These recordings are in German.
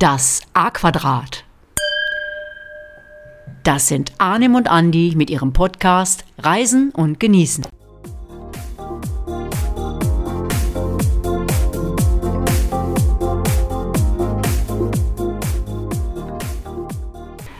Das A-Quadrat. Das sind Arnim und Andi mit ihrem Podcast Reisen und Genießen.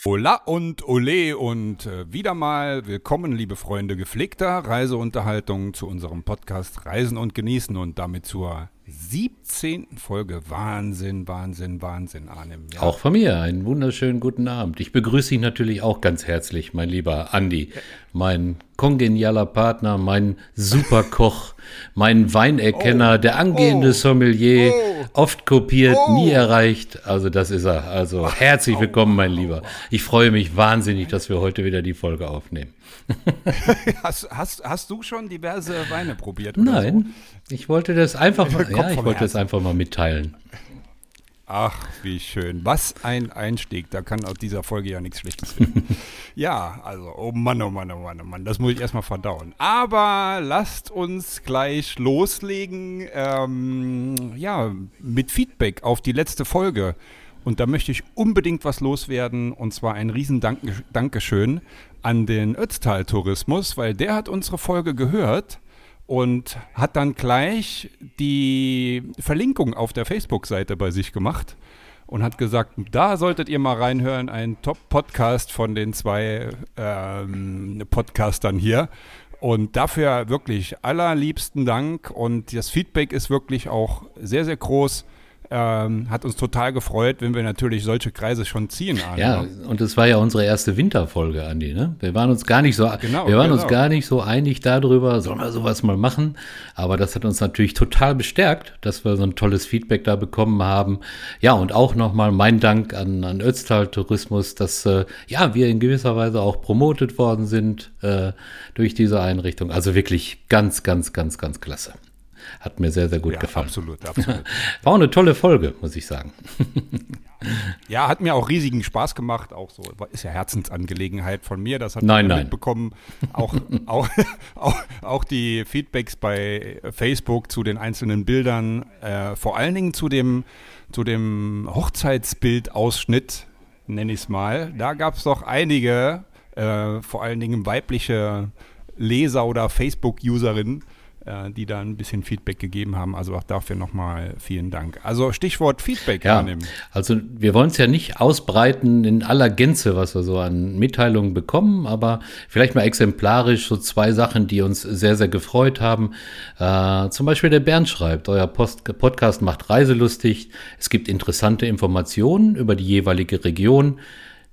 Hola und Ole und äh, wieder mal willkommen, liebe Freunde gepflegter Reiseunterhaltung zu unserem Podcast Reisen und Genießen und damit zur 17. Folge. Wahnsinn, Wahnsinn, Wahnsinn, Arnim. Ja. Auch von mir einen wunderschönen guten Abend. Ich begrüße dich natürlich auch ganz herzlich, mein lieber Andi, mein kongenialer Partner, mein Superkoch, mein Weinerkenner, oh, der angehende oh, Sommelier, oh, oft kopiert, oh. nie erreicht. Also das ist er. Also herzlich willkommen, mein Lieber. Ich freue mich wahnsinnig, dass wir heute wieder die Folge aufnehmen. hast, hast, hast du schon diverse Weine probiert? Nein, so? Ich wollte das einfach mal, ja, ich wollte das einfach mal mitteilen. Ach, wie schön. Was ein Einstieg. Da kann aus dieser Folge ja nichts Schlechtes werden. ja, also, oh Mann, oh Mann, oh Mann, oh Mann. Das muss ich erstmal verdauen. Aber lasst uns gleich loslegen. Ähm, ja, mit Feedback auf die letzte Folge. Und da möchte ich unbedingt was loswerden. Und zwar ein riesen Dankeschön an den Ötztal-Tourismus, weil der hat unsere Folge gehört und hat dann gleich die Verlinkung auf der Facebook-Seite bei sich gemacht und hat gesagt, da solltet ihr mal reinhören, ein Top-Podcast von den zwei ähm, Podcastern hier. Und dafür wirklich allerliebsten Dank und das Feedback ist wirklich auch sehr, sehr groß. Ähm, hat uns total gefreut, wenn wir natürlich solche Kreise schon ziehen. Arne. Ja, und das war ja unsere erste Winterfolge, Andi. Ne? Wir waren uns gar nicht so, genau, wir waren genau. uns gar nicht so einig darüber, sollen wir sowas mal machen. Aber das hat uns natürlich total bestärkt, dass wir so ein tolles Feedback da bekommen haben. Ja, und auch nochmal mein Dank an, an Ötztal Tourismus, dass äh, ja wir in gewisser Weise auch promotet worden sind äh, durch diese Einrichtung. Also wirklich ganz, ganz, ganz, ganz klasse. Hat mir sehr, sehr gut ja, gefallen. Absolut, absolut. War auch eine tolle Folge, muss ich sagen. Ja, hat mir auch riesigen Spaß gemacht. Auch so, ist ja Herzensangelegenheit von mir. Das hat nein, nein. mitbekommen. Auch, auch, auch, auch, die Feedbacks bei Facebook zu den einzelnen Bildern, äh, vor allen Dingen zu dem, zu dem Hochzeitsbildausschnitt, nenne ich es mal. Da gab es doch einige, äh, vor allen Dingen weibliche Leser oder Facebook-Userinnen, äh, die da ein bisschen Feedback gegeben haben. Also auch dafür nochmal vielen Dank. Also Stichwort Feedback ja, annehmen. Also wir wollen es ja nicht ausbreiten in aller Gänze, was wir so an Mitteilungen bekommen, aber vielleicht mal exemplarisch so zwei Sachen, die uns sehr, sehr gefreut haben. Äh, zum Beispiel der Bernd schreibt, euer Post Podcast macht reiselustig. Es gibt interessante Informationen über die jeweilige Region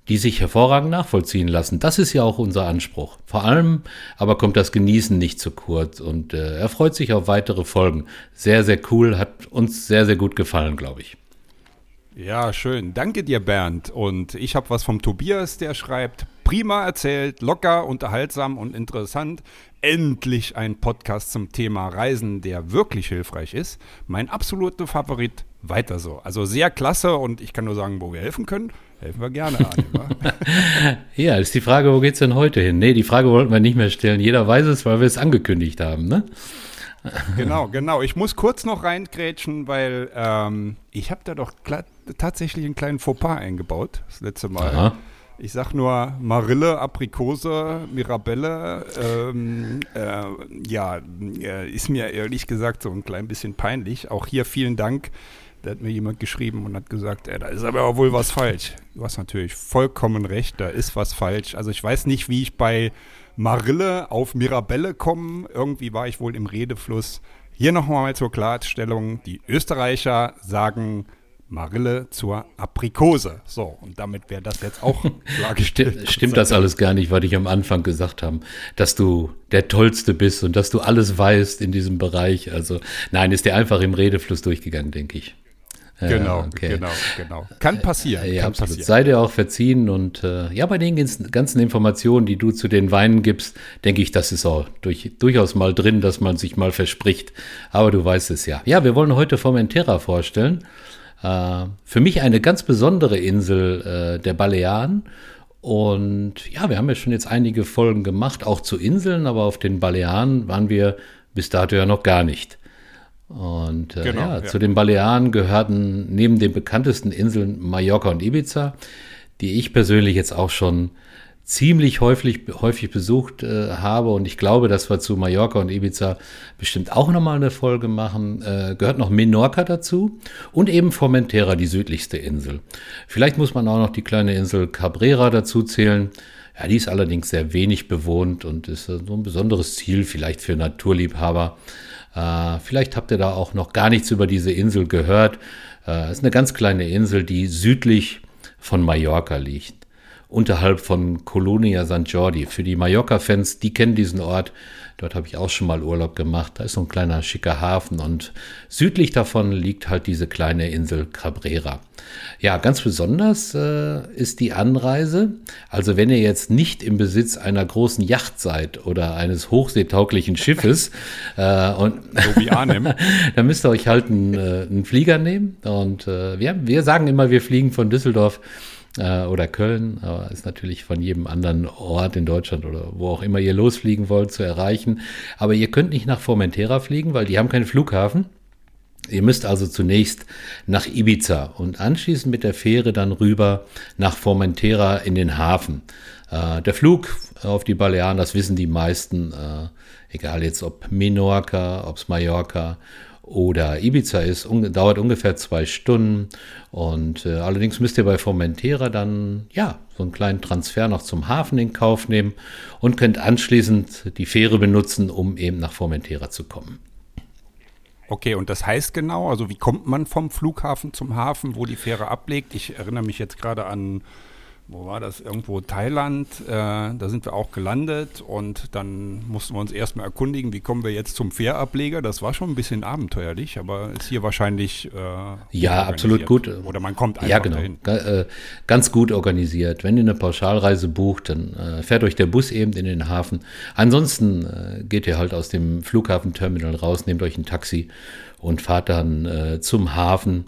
die sich hervorragend nachvollziehen lassen. Das ist ja auch unser Anspruch. Vor allem aber kommt das Genießen nicht zu kurz und äh, er freut sich auf weitere Folgen. Sehr, sehr cool, hat uns sehr, sehr gut gefallen, glaube ich. Ja, schön. Danke dir, Bernd. Und ich habe was vom Tobias, der schreibt, prima erzählt, locker, unterhaltsam und interessant. Endlich ein Podcast zum Thema Reisen, der wirklich hilfreich ist. Mein absoluter Favorit, weiter so. Also sehr klasse und ich kann nur sagen, wo wir helfen können Helfen wir gerne an. ja, ist die Frage, wo geht es denn heute hin? Nee, die Frage wollten wir nicht mehr stellen. Jeder weiß es, weil wir es angekündigt haben, ne? genau, genau. Ich muss kurz noch reingrätschen, weil ähm, ich habe da doch tatsächlich einen kleinen Fauxpas eingebaut, das letzte Mal. Aha. Ich sag nur Marille, Aprikose, Mirabelle. Ähm, äh, ja, äh, ist mir ehrlich gesagt so ein klein bisschen peinlich. Auch hier vielen Dank da hat mir jemand geschrieben und hat gesagt, ey, da ist aber wohl was falsch. Du hast natürlich vollkommen recht, da ist was falsch. Also ich weiß nicht, wie ich bei Marille auf Mirabelle komme. Irgendwie war ich wohl im Redefluss. Hier nochmal zur Klarstellung. Die Österreicher sagen Marille zur Aprikose. So, und damit wäre das jetzt auch klargestellt. Stimmt, stimmt das alles gar nicht, was ich am Anfang gesagt habe, dass du der Tollste bist und dass du alles weißt in diesem Bereich. Also nein, ist dir einfach im Redefluss durchgegangen, denke ich. Genau, okay. genau, genau. Kann passieren. Ja, kann absolut. Passieren. Sei dir auch verziehen und äh, ja, bei den ganzen Informationen, die du zu den Weinen gibst, denke ich, das ist auch durch, durchaus mal drin, dass man sich mal verspricht. Aber du weißt es ja. Ja, wir wollen heute Formentera vorstellen. Äh, für mich eine ganz besondere Insel äh, der Balearen. Und ja, wir haben ja schon jetzt einige Folgen gemacht, auch zu Inseln, aber auf den Balearen waren wir bis dato ja noch gar nicht. Und äh, genau, ja, ja, zu den Balearen gehörten neben den bekanntesten Inseln Mallorca und Ibiza, die ich persönlich jetzt auch schon ziemlich häufig, häufig besucht äh, habe und ich glaube, dass wir zu Mallorca und Ibiza bestimmt auch nochmal eine Folge machen, äh, gehört noch Menorca dazu und eben Formentera, die südlichste Insel. Vielleicht muss man auch noch die kleine Insel Cabrera dazu zählen. Ja, die ist allerdings sehr wenig bewohnt und ist so ein besonderes Ziel vielleicht für Naturliebhaber. Äh, vielleicht habt ihr da auch noch gar nichts über diese Insel gehört. Äh, ist eine ganz kleine Insel, die südlich von Mallorca liegt unterhalb von Colonia St. Jordi. Für die Mallorca-Fans, die kennen diesen Ort. Dort habe ich auch schon mal Urlaub gemacht. Da ist so ein kleiner schicker Hafen und südlich davon liegt halt diese kleine Insel Cabrera. Ja, ganz besonders äh, ist die Anreise. Also wenn ihr jetzt nicht im Besitz einer großen Yacht seid oder eines hochseetauglichen Schiffes, äh, und so wie Arnim. dann müsst ihr euch halt einen, äh, einen Flieger nehmen. Und äh, wir, wir sagen immer, wir fliegen von Düsseldorf äh, oder Köln, aber ist natürlich von jedem anderen Ort in Deutschland oder wo auch immer ihr losfliegen wollt zu erreichen. Aber ihr könnt nicht nach Formentera fliegen, weil die haben keinen Flughafen. Ihr müsst also zunächst nach Ibiza und anschließend mit der Fähre dann rüber nach Formentera in den Hafen. Äh, der Flug auf die Balearen, das wissen die meisten, äh, egal jetzt ob Menorca, ob es Mallorca oder Ibiza ist, un dauert ungefähr zwei Stunden. Und äh, allerdings müsst ihr bei Formentera dann ja so einen kleinen Transfer noch zum Hafen in Kauf nehmen und könnt anschließend die Fähre benutzen, um eben nach Formentera zu kommen. Okay, und das heißt genau, also wie kommt man vom Flughafen zum Hafen, wo die Fähre ablegt? Ich erinnere mich jetzt gerade an wo war das? Irgendwo Thailand. Äh, da sind wir auch gelandet und dann mussten wir uns erstmal erkundigen, wie kommen wir jetzt zum Fährableger. Das war schon ein bisschen abenteuerlich, aber ist hier wahrscheinlich. Äh, ja, absolut gut. Oder man kommt einfach ja, genau. dahin. Äh, ganz gut organisiert. Wenn ihr eine Pauschalreise bucht, dann äh, fährt euch der Bus eben in den Hafen. Ansonsten äh, geht ihr halt aus dem Flughafenterminal raus, nehmt euch ein Taxi und fahrt dann äh, zum Hafen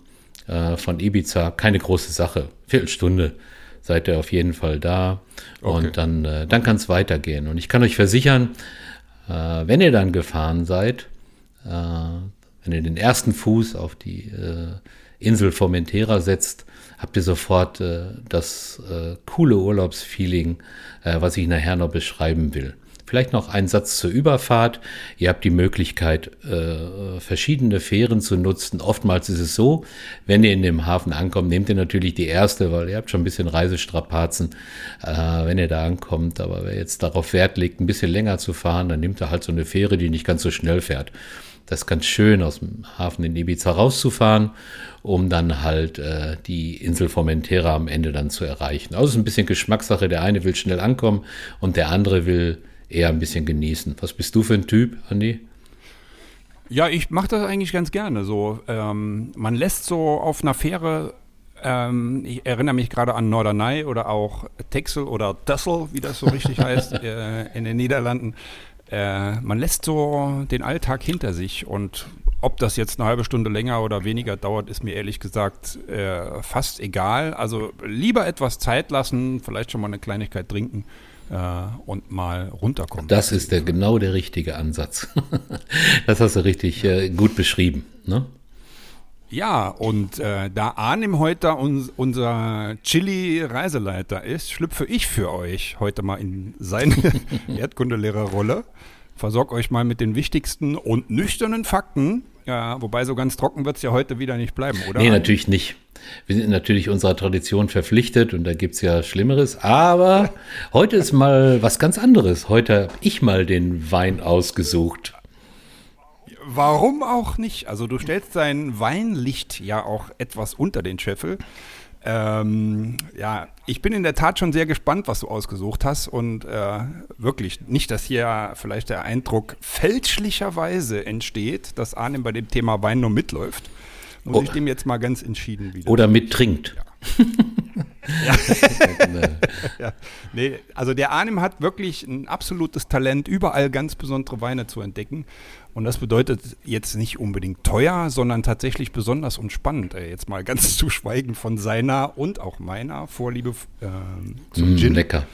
von Ibiza. Keine große Sache. Viertelstunde seid ihr auf jeden Fall da. Okay. Und dann, äh, dann kann es weitergehen. Und ich kann euch versichern, äh, wenn ihr dann gefahren seid, äh, wenn ihr den ersten Fuß auf die äh, Insel Formentera setzt, habt ihr sofort äh, das äh, coole Urlaubsfeeling, was ich nachher noch beschreiben will. Vielleicht noch ein Satz zur Überfahrt. Ihr habt die Möglichkeit, äh, verschiedene Fähren zu nutzen. Oftmals ist es so, wenn ihr in dem Hafen ankommt, nehmt ihr natürlich die erste, weil ihr habt schon ein bisschen Reisestrapazen, äh, wenn ihr da ankommt. Aber wer jetzt darauf Wert legt, ein bisschen länger zu fahren, dann nimmt er halt so eine Fähre, die nicht ganz so schnell fährt. Das ist ganz schön, aus dem Hafen in Ibiza rauszufahren, um dann halt äh, die Insel Formentera am Ende dann zu erreichen. Also es ist ein bisschen Geschmackssache. Der eine will schnell ankommen und der andere will eher ein bisschen genießen. Was bist du für ein Typ, Andi? Ja, ich mache das eigentlich ganz gerne. So, ähm, man lässt so auf einer Fähre, ähm, ich erinnere mich gerade an Norderney oder auch Texel oder Dessel, wie das so richtig heißt, äh, in den Niederlanden. Äh, man lässt so den Alltag hinter sich und ob das jetzt eine halbe Stunde länger oder weniger dauert, ist mir ehrlich gesagt äh, fast egal. Also lieber etwas Zeit lassen, vielleicht schon mal eine Kleinigkeit trinken und mal runterkommen. Das ist der, genau der richtige Ansatz. das hast du richtig äh, gut beschrieben. Ne? Ja, und äh, da Arnim heute uns, unser Chili-Reiseleiter ist, schlüpfe ich für euch heute mal in seine Erdkundelehrerrolle. Versorge euch mal mit den wichtigsten und nüchternen Fakten. Ja, wobei so ganz trocken wird es ja heute wieder nicht bleiben, oder? Nee, natürlich nicht. Wir sind natürlich unserer Tradition verpflichtet und da gibt es ja Schlimmeres. Aber heute ist mal was ganz anderes. Heute habe ich mal den Wein ausgesucht. Warum auch nicht? Also du stellst dein Weinlicht ja auch etwas unter den Scheffel. Ähm, ja, ich bin in der Tat schon sehr gespannt, was du ausgesucht hast und äh, wirklich nicht, dass hier vielleicht der Eindruck fälschlicherweise entsteht, dass Arnim bei dem Thema Wein nur mitläuft. Muss oh. ich dem jetzt mal ganz entschieden wieder. Oder mittrinkt. Ja. Ja. ja. Nee, also der Arnim hat wirklich ein absolutes Talent, überall ganz besondere Weine zu entdecken. Und das bedeutet jetzt nicht unbedingt teuer, sondern tatsächlich besonders und spannend. Äh, jetzt mal ganz zu schweigen von seiner und auch meiner Vorliebe äh, zum mm, Gin. Lecker.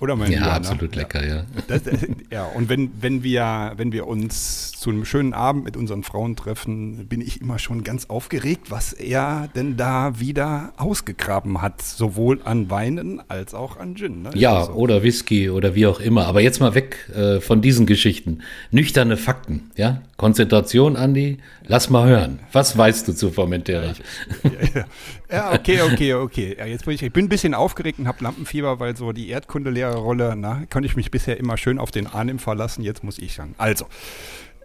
Oder mein Ja, Lieber, ne? absolut lecker, ja. Das, das, ja, und wenn, wenn, wir, wenn wir uns zu einem schönen Abend mit unseren Frauen treffen, bin ich immer schon ganz aufgeregt, was er denn da wieder ausgegraben hat. Sowohl an Weinen als auch an Gin. Ne? Ja, Also, oder Whisky oder wie auch immer. Aber jetzt mal weg äh, von diesen Geschichten. Nüchterne Fakten, ja? Konzentration, Andi. Lass mal hören. Was weißt du zu Formentera? ja, ja, okay, okay, okay. Ja, jetzt bin ich, ich bin ein bisschen aufgeregt und habe Lampenfieber, weil so die Erdkundelehrerrolle, na, konnte ich mich bisher immer schön auf den Arnim verlassen. Jetzt muss ich dann. Also,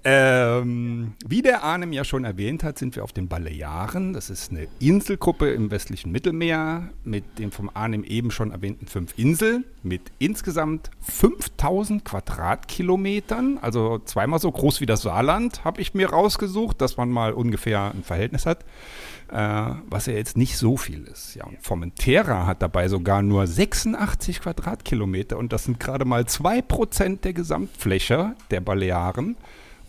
ähm, wie der Arnim ja schon erwähnt hat, sind wir auf den Balearen. Das ist eine Inselgruppe im westlichen Mittelmeer mit den vom Arnim eben schon erwähnten fünf Inseln mit insgesamt 5000 Quadratkilometern, also zweimal so groß wie das Saarland, habe ich mir rausgesucht, dass man mal ungefähr ein Verhältnis hat was ja jetzt nicht so viel ist. Ja, und Formentera hat dabei sogar nur 86 Quadratkilometer und das sind gerade mal 2% der Gesamtfläche der Balearen.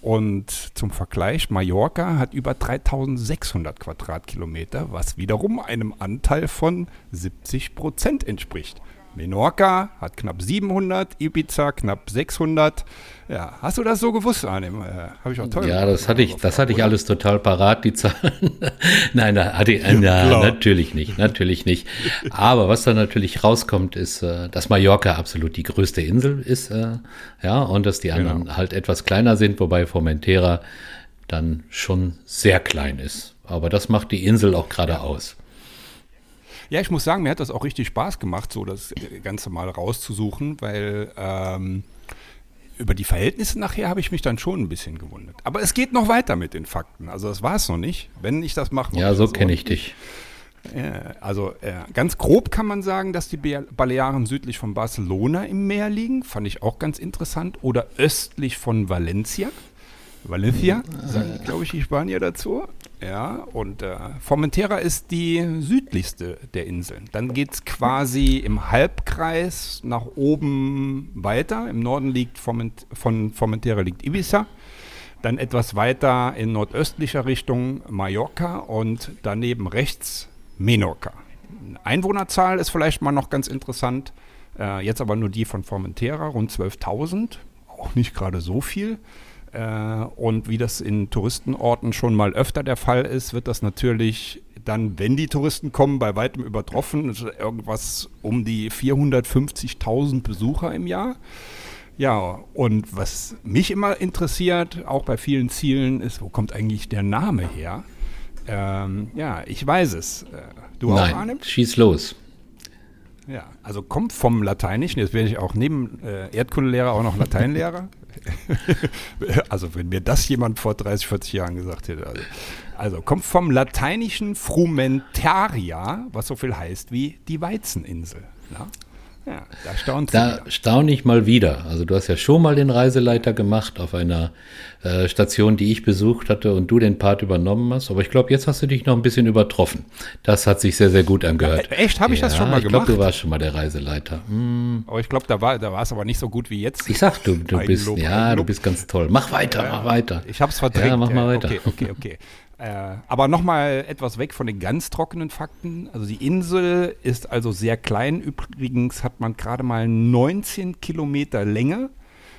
Und zum Vergleich, Mallorca hat über 3600 Quadratkilometer, was wiederum einem Anteil von 70 Prozent entspricht. Menorca hat knapp 700, Ibiza knapp 600. Ja, hast du das so gewusst, Arnim? Äh, Habe ich auch toll Ja, das hatte ich, das hatte ich alles total parat, die Zahlen. Nein, da hatte ich, na, natürlich nicht, natürlich nicht. Aber was da natürlich rauskommt, ist, äh, dass Mallorca absolut die größte Insel ist, äh, ja, und dass die anderen Genau. halt etwas kleiner sind, wobei Formentera dann schon sehr klein ist. Aber das macht die Insel auch gerade aus. Ja, ich muss sagen, mir hat das auch richtig Spaß gemacht, so das Ganze mal rauszusuchen, weil ähm, über die Verhältnisse nachher habe ich mich dann schon ein bisschen gewundert. Aber es geht noch weiter mit den Fakten. Also das war es noch nicht. Wenn ich das mache, Ja, so kenne ich dich. also äh, ganz grob kann man sagen, dass die Balearen südlich von Barcelona im Meer liegen. Fand ich auch ganz interessant. Oder östlich von Valencia. Valencia, sagen, glaube ich, die Spanier dazu. Ja, und äh, Formentera ist die südlichste der Inseln. Dann geht es quasi im Halbkreis nach oben weiter. Im Norden liegt Forment von Formentera liegt Ibiza. Dann etwas weiter in nordöstlicher Richtung Mallorca und daneben rechts Menorca. Einwohnerzahl ist vielleicht mal noch ganz interessant. Äh, jetzt aber nur die von Formentera, rund 12.000. Auch nicht gerade so viel. Äh, und wie das in Touristenorten schon mal öfter der Fall ist, wird das natürlich dann, wenn die Touristen kommen, bei weitem übertroffen. Irgendwas um die 450.000 Besucher im Jahr. Ja, und was mich immer interessiert, auch bei vielen Zielen, ist, wo kommt eigentlich der Name her? Ähm, ja, ich weiß es. Äh, Du auch, Nein, Arnim? schieß los. Ja, also kommt vom Lateinischen. Jetzt werde ich auch neben äh, Erdkundelehrer auch noch Lateinlehrer. also wenn mir das jemand vor 30, 40 Jahren gesagt hätte. Also, also kommt vom lateinischen Frumentaria, was so viel heißt wie die Weizeninsel. Ja, ja da staunt sie Da staune ich mal wieder. Also du hast ja schon mal den Reiseleiter gemacht auf einer äh, Station, die ich besucht hatte und du den Part übernommen hast. Aber ich glaube, jetzt hast du dich noch ein bisschen übertroffen. Das hat sich sehr, sehr gut angehört. Ja, echt? Hab ich das schon mal Ich glaube, du gemacht? warst schon mal der Reiseleiter. Hm. Aber ich glaube, da war, da war es aber nicht so gut wie jetzt. Ich sag, du, du Eigenlob, bist, ja, du Eigenlob. bist ganz toll. Mach weiter, mach weiter. Ich habe es verdrängt. Ja, mach mal Ja, weiter. Okay, okay, okay. Äh, aber nochmal etwas weg von den ganz trockenen Fakten. Also die Insel ist also sehr klein. Übrigens hat man gerade mal 19 Kilometer Länge.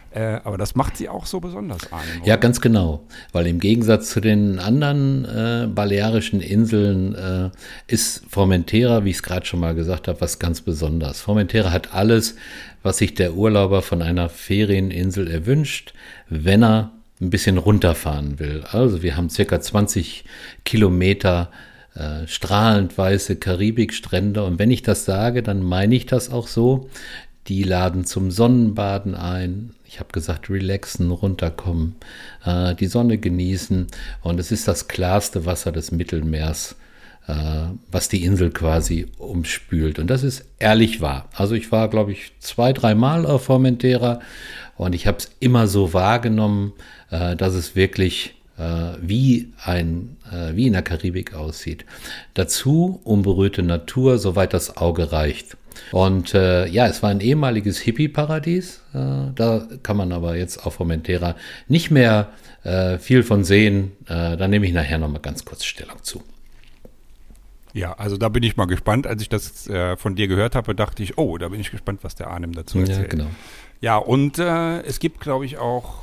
Äh, aber das macht sie auch so besonders, Arne. Ja, ganz genau. Weil im Gegensatz zu den anderen äh, balearischen Inseln äh, ist Formentera, wie ich es gerade schon mal gesagt habe, was ganz Besonderes. Formentera hat alles, was sich der Urlauber von einer Ferieninsel erwünscht, wenn er ein bisschen runterfahren will. Also wir haben circa 20 Kilometer äh, strahlend weiße Karibikstrände. Und wenn ich das sage, dann meine ich das auch so. Die laden zum Sonnenbaden ein. Ich habe gesagt, relaxen, runterkommen, äh, die Sonne genießen. Und es ist das klarste Wasser des Mittelmeers, was die Insel quasi umspült. Und das ist ehrlich wahr. Also ich war, glaube ich, zwei, dreimal auf Formentera und ich habe es immer so wahrgenommen, äh, dass es wirklich äh, wie, ein, äh, wie in der Karibik aussieht. Dazu unberührte Natur, soweit das Auge reicht. Und äh, ja, es war ein ehemaliges Hippie-Paradies. Äh, da kann man aber jetzt auf Formentera nicht mehr äh, viel von sehen. Äh, da nehme ich nachher noch mal ganz kurz Stellung zu. Ja, also da bin ich mal gespannt. Als ich das äh, von dir gehört habe, dachte ich, oh, da bin ich gespannt, was der Arnim dazu erzählt. Ja, genau. Ja, und äh, es gibt, glaube ich, auch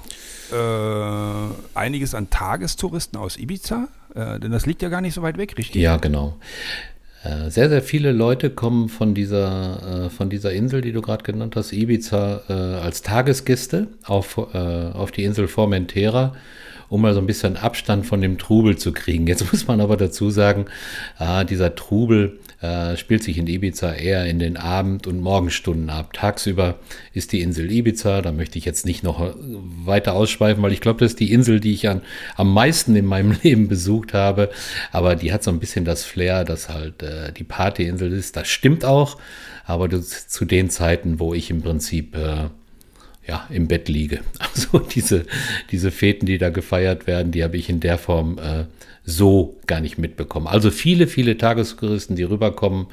äh, einiges an Tagestouristen aus Ibiza, äh, denn das liegt ja gar nicht so weit weg, richtig? Ja, genau. Äh, sehr, sehr viele Leute kommen von dieser, äh, von dieser Insel, die du gerade genannt hast, Ibiza, als Tagesgäste auf, auf die Insel Formentera um mal so ein bisschen Abstand von dem Trubel zu kriegen. Jetzt muss man aber dazu sagen, äh, dieser Trubel äh, spielt sich in Ibiza eher in den Abend- und Morgenstunden ab. Tagsüber ist die Insel Ibiza, da möchte ich jetzt nicht noch weiter ausschweifen, weil ich glaube, das ist die Insel, die ich an, am meisten in meinem Leben besucht habe. Aber die hat so ein bisschen das Flair, dass halt äh, die Partyinsel ist. Das stimmt auch, aber zu den Zeiten, wo ich im Prinzip äh, ja, im Bett liege. Also diese, diese Feten, die da gefeiert werden, die habe ich in der Form äh, so gar nicht mitbekommen. Also viele, viele Tagestouristen, die rüberkommen,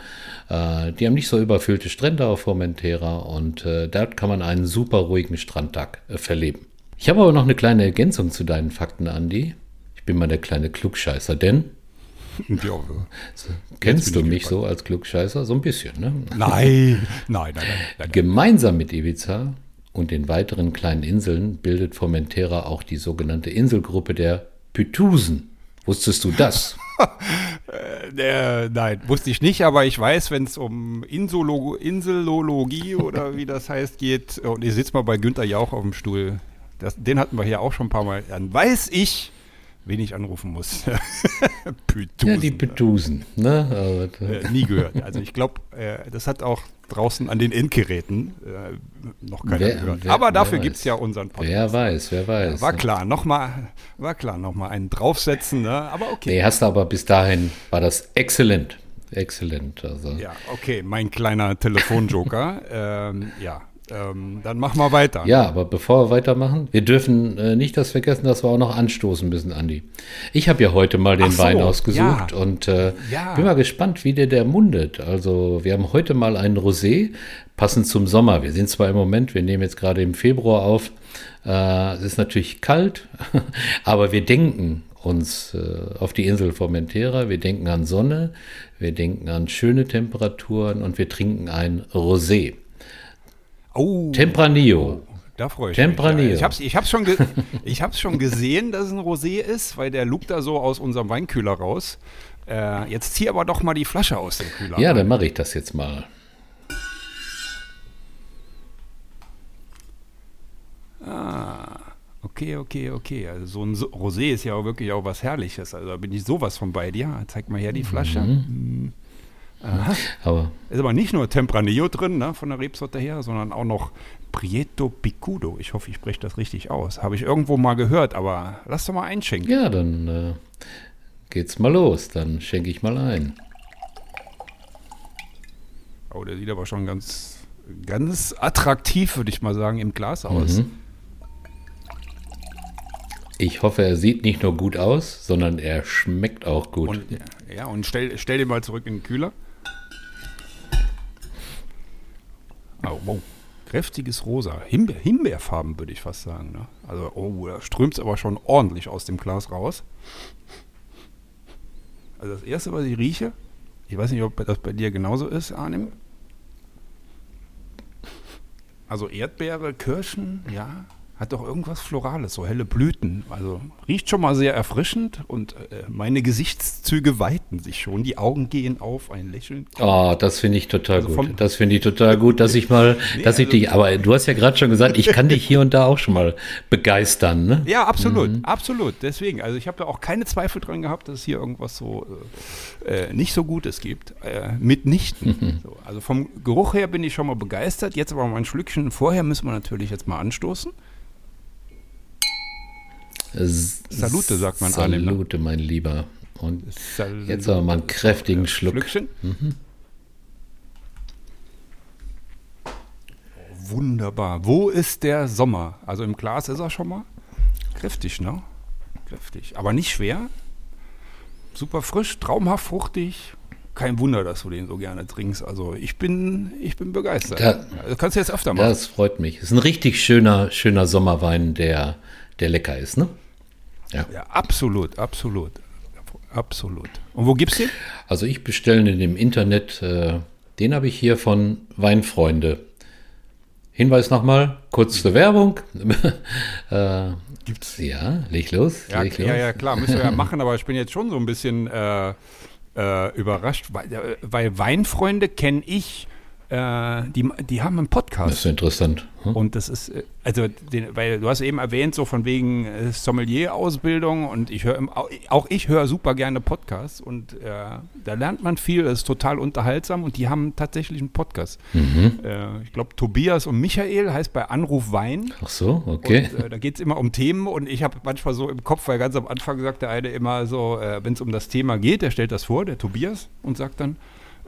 äh, die haben nicht so überfüllte Strände auf Formentera und äh, dort kann man einen super ruhigen Strandtag äh, verleben. Ich habe aber noch eine kleine Ergänzung zu deinen Fakten, Andi. Ich bin mal der kleine Klugscheißer, denn ja, so, kennst du mich so als Klugscheißer? So ein bisschen, ne? Nein, nein, nein, nein, nein. Gemeinsam mit Ibiza und den weiteren kleinen Inseln bildet Formentera auch die sogenannte Inselgruppe der Pythusen. Wusstest du das? äh, nein, wusste ich nicht, aber ich weiß, wenn es um Insolo Inselologie oder wie das heißt geht, und ich sitze mal bei Günther Jauch auf dem Stuhl, das, den hatten wir hier auch schon ein paar Mal, dann weiß ich, wen ich anrufen muss. Pythusen. Ja, die Pythusen. Ne? Äh, nie gehört. Also ich glaube, äh, das hat auch draußen an den Endgeräten äh, noch keiner wer, gehört. Wer, Aber dafür gibt es ja unseren Podcast. Wer weiß, wer weiß. Ja, war klar, nochmal, war klar, nochmal einen draufsetzen, ne? aber okay. Nee, hast du aber bis dahin, war das exzellent. Exzellent. Also. Ja, okay, mein kleiner Telefonjoker. ähm, ja, ähm, dann machen wir weiter. Ja, aber bevor wir weitermachen, wir dürfen äh, nicht das vergessen, dass wir auch noch anstoßen müssen, Andi. Ich habe ja heute mal den so, Wein ausgesucht ja. und äh, ja. bin mal gespannt, wie der der mundet. Also wir haben heute mal einen Rosé, passend zum Sommer. Wir sind zwar im Moment, wir nehmen jetzt gerade im Februar auf, äh, es ist natürlich kalt, aber wir denken uns äh, auf die Insel Formentera, wir denken an Sonne, wir denken an schöne Temperaturen und wir trinken ein Rosé. Oh. Tempranillo. Da freue ich Tempranillo. mich. Ich habe es ich hab's schon, ich hab's schon gesehen, dass es ein Rosé ist, weil der lugt da so aus unserem Weinkühler raus. Äh, jetzt zieh aber doch mal die Flasche aus dem Kühler. Ja, dann mache ich das jetzt mal. Ah, okay, okay, okay. Also so ein Rosé ist ja auch wirklich auch was Herrliches. Also da bin ich sowas von bei dir. Zeig mal her die Flasche. Mhm. Aha. Aber ist aber nicht nur Tempranillo drin, ne, von der Rebsorte her, sondern auch noch Prieto Picudo. Ich hoffe, ich spreche das richtig aus. Habe ich irgendwo mal gehört, aber lass doch mal einschenken. Ja, dann äh, geht's mal los. Dann schenke ich mal ein. Oh, der sieht aber schon ganz, ganz attraktiv, würde ich mal sagen, im Glas aus. Mhm. Ich hoffe, er sieht nicht nur gut aus, sondern er schmeckt auch gut. Und, ja, und stell, stell den mal zurück in den Kühler. Oh, wow. Kräftiges Rosa. Himbeer, Himbeerfarben, würde ich fast sagen. Ne? Also, oh, da strömt es aber schon ordentlich aus dem Glas raus. Also, das erste, was ich rieche, ich weiß nicht, ob das bei dir genauso ist, Arnim. Also, Erdbeere, Kirschen, ja, hat doch irgendwas Florales, so helle Blüten. Also riecht schon mal sehr erfrischend und äh, meine Gesichtszüge weiten sich schon, die Augen gehen auf, ein Lächeln. Oh, das finde ich total also gut. Das finde ich total gut, dass ich mal, nee, dass ich also, dich, aber du hast ja gerade schon gesagt, ich kann dich hier und da auch schon mal begeistern, ne? Ja, absolut, mhm. absolut. Deswegen, also ich habe da auch keine Zweifel dran gehabt, dass es hier irgendwas so äh, äh nicht so Gutes gibt. Äh, mitnichten. Mhm. So, also vom Geruch her bin ich schon mal begeistert. Jetzt aber mal ein Schlückchen. Vorher müssen wir natürlich jetzt mal anstoßen. Salute, sagt man Salute, Salute, mein Lieber. Und Salute. jetzt aber mal einen kräftigen Schluck. Schlückchen. Mhm. Wunderbar. Wo ist der Sommer? Also im Glas ist er schon mal. Kräftig, ne? Kräftig. Aber nicht schwer. Super frisch, traumhaft fruchtig. Kein Wunder, dass du den so gerne trinkst. Also ich bin, ich bin begeistert. Da, das kannst du jetzt öfter machen. Das freut mich. Es ist ein richtig schöner, schöner Sommerwein, der, der lecker ist, ne? Ja. ja, absolut, absolut. absolut. Und wo gibt's den? Also ich bestelle den im Internet. Äh, den habe ich hier von Weinfreunde. Hinweis nochmal, kurz zur Werbung. äh, Gibt's? ja, leg los. Ja, leg los. ja, ja, klar, müssen wir ja machen, aber ich bin jetzt schon so ein bisschen äh, äh, überrascht, weil, äh, weil Weinfreunde kenne ich, äh, die, die haben einen Das Podcast. ist interessant. Hm? Und das ist, äh, also, den, weil du hast eben erwähnt, so von wegen äh, Sommelier-Ausbildung und ich höre, auch ich höre super gerne Podcasts und äh, da lernt man viel, das ist total unterhaltsam und die haben tatsächlich einen Podcast. Mhm. Äh, ich glaube, Tobias und Michael heißt bei Anruf Wein. Ach so, okay. Und, äh, da geht es immer um Themen und ich habe manchmal so im Kopf, weil ganz am Anfang sagt der eine immer so, wenn es um das Thema geht, der stellt das vor, der Tobias, und sagt dann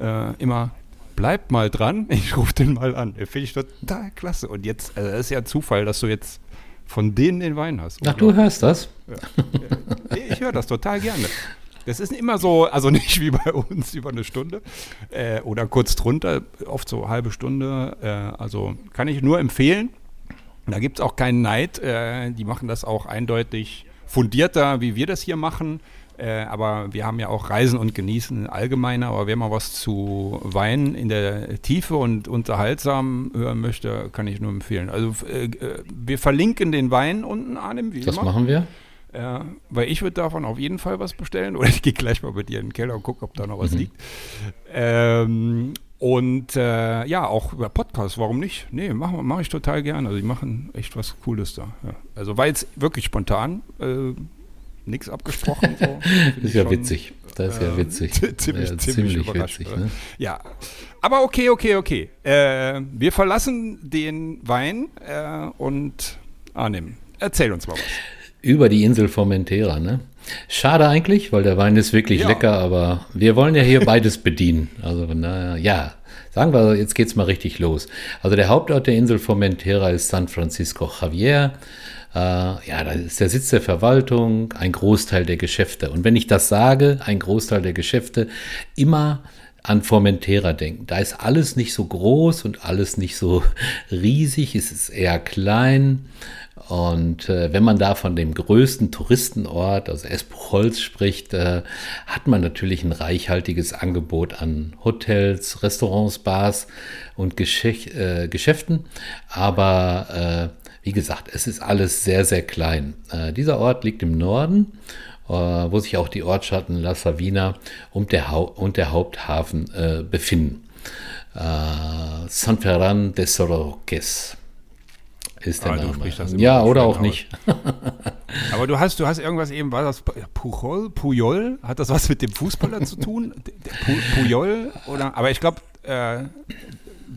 äh, immer, bleibt mal dran, ich rufe den mal an. Den Finde ich total klasse. Und jetzt, also ist ja Zufall, dass du jetzt von denen den Wein hast. Ach, du hörst das? Nee, Ich höre das total gerne. Das ist immer so, also nicht wie bei uns über eine Stunde äh, oder kurz drunter, oft so halbe Stunde. Äh, also kann ich nur empfehlen. Da gibt es auch keinen Neid. Äh, die machen das auch eindeutig fundierter, wie wir das hier machen. Äh, aber wir haben ja auch Reisen und Genießen allgemeiner. Aber wer mal was zu Wein in der Tiefe und unterhaltsam hören möchte, kann ich nur empfehlen. Also äh, äh, wir verlinken den Wein unten an dem, wie Das immer. machen wir. Ja, weil ich würde davon auf jeden Fall was bestellen. Oder ich gehe gleich mal bei dir in den Keller und gucke, ob da noch was Mhm. liegt. Ähm, und äh, ja, auch über Podcasts, warum nicht? Nee, mache mach ich total gerne. Also die machen echt was Cooles da. Ja. Also war jetzt wirklich spontan. Äh, Nichts abgesprochen. So. Ist ja schon, witzig. Das ist ja äh, witzig. ziemlich- ja, ziemlich überrascht, witzig. Ne? Ja, aber okay, okay, okay. Äh, wir verlassen den Wein äh, und Arnim, erzähl uns mal was. Über die Insel Formentera, ne? Schade eigentlich, weil der Wein ist wirklich Ja. lecker, aber wir wollen ja hier beides bedienen. Also na ja, sagen wir, jetzt geht's mal richtig los. Also der Hauptort der Insel Formentera ist San Francisco Javier. Äh, ja, da ist der Sitz der Verwaltung, ein Großteil der Geschäfte. Und wenn ich das sage, ein Großteil der Geschäfte, immer an Formentera denken. Da ist alles nicht so groß und alles nicht so riesig, es ist eher klein. Und äh, wenn man da von dem größten Touristenort, also Espuchholz spricht, äh, hat man natürlich ein reichhaltiges Angebot an Hotels, Restaurants, Bars und Geschäch äh, Geschäften. Aber äh, wie gesagt, es ist alles sehr, sehr klein. Äh, dieser Ort liegt im Norden, äh, wo sich auch die Ortschaften La Savina und der, Hau und der Haupthafen äh, befinden. Äh, San Ferran de Soroques ist der Ah, Name. Ja, oder auch aus. nicht. Aber du hast, du hast irgendwas eben, war das Pujol? Pujol? Hat das was mit dem Fußballer zu tun? Pujol? Oder? Aber ich glaube, äh,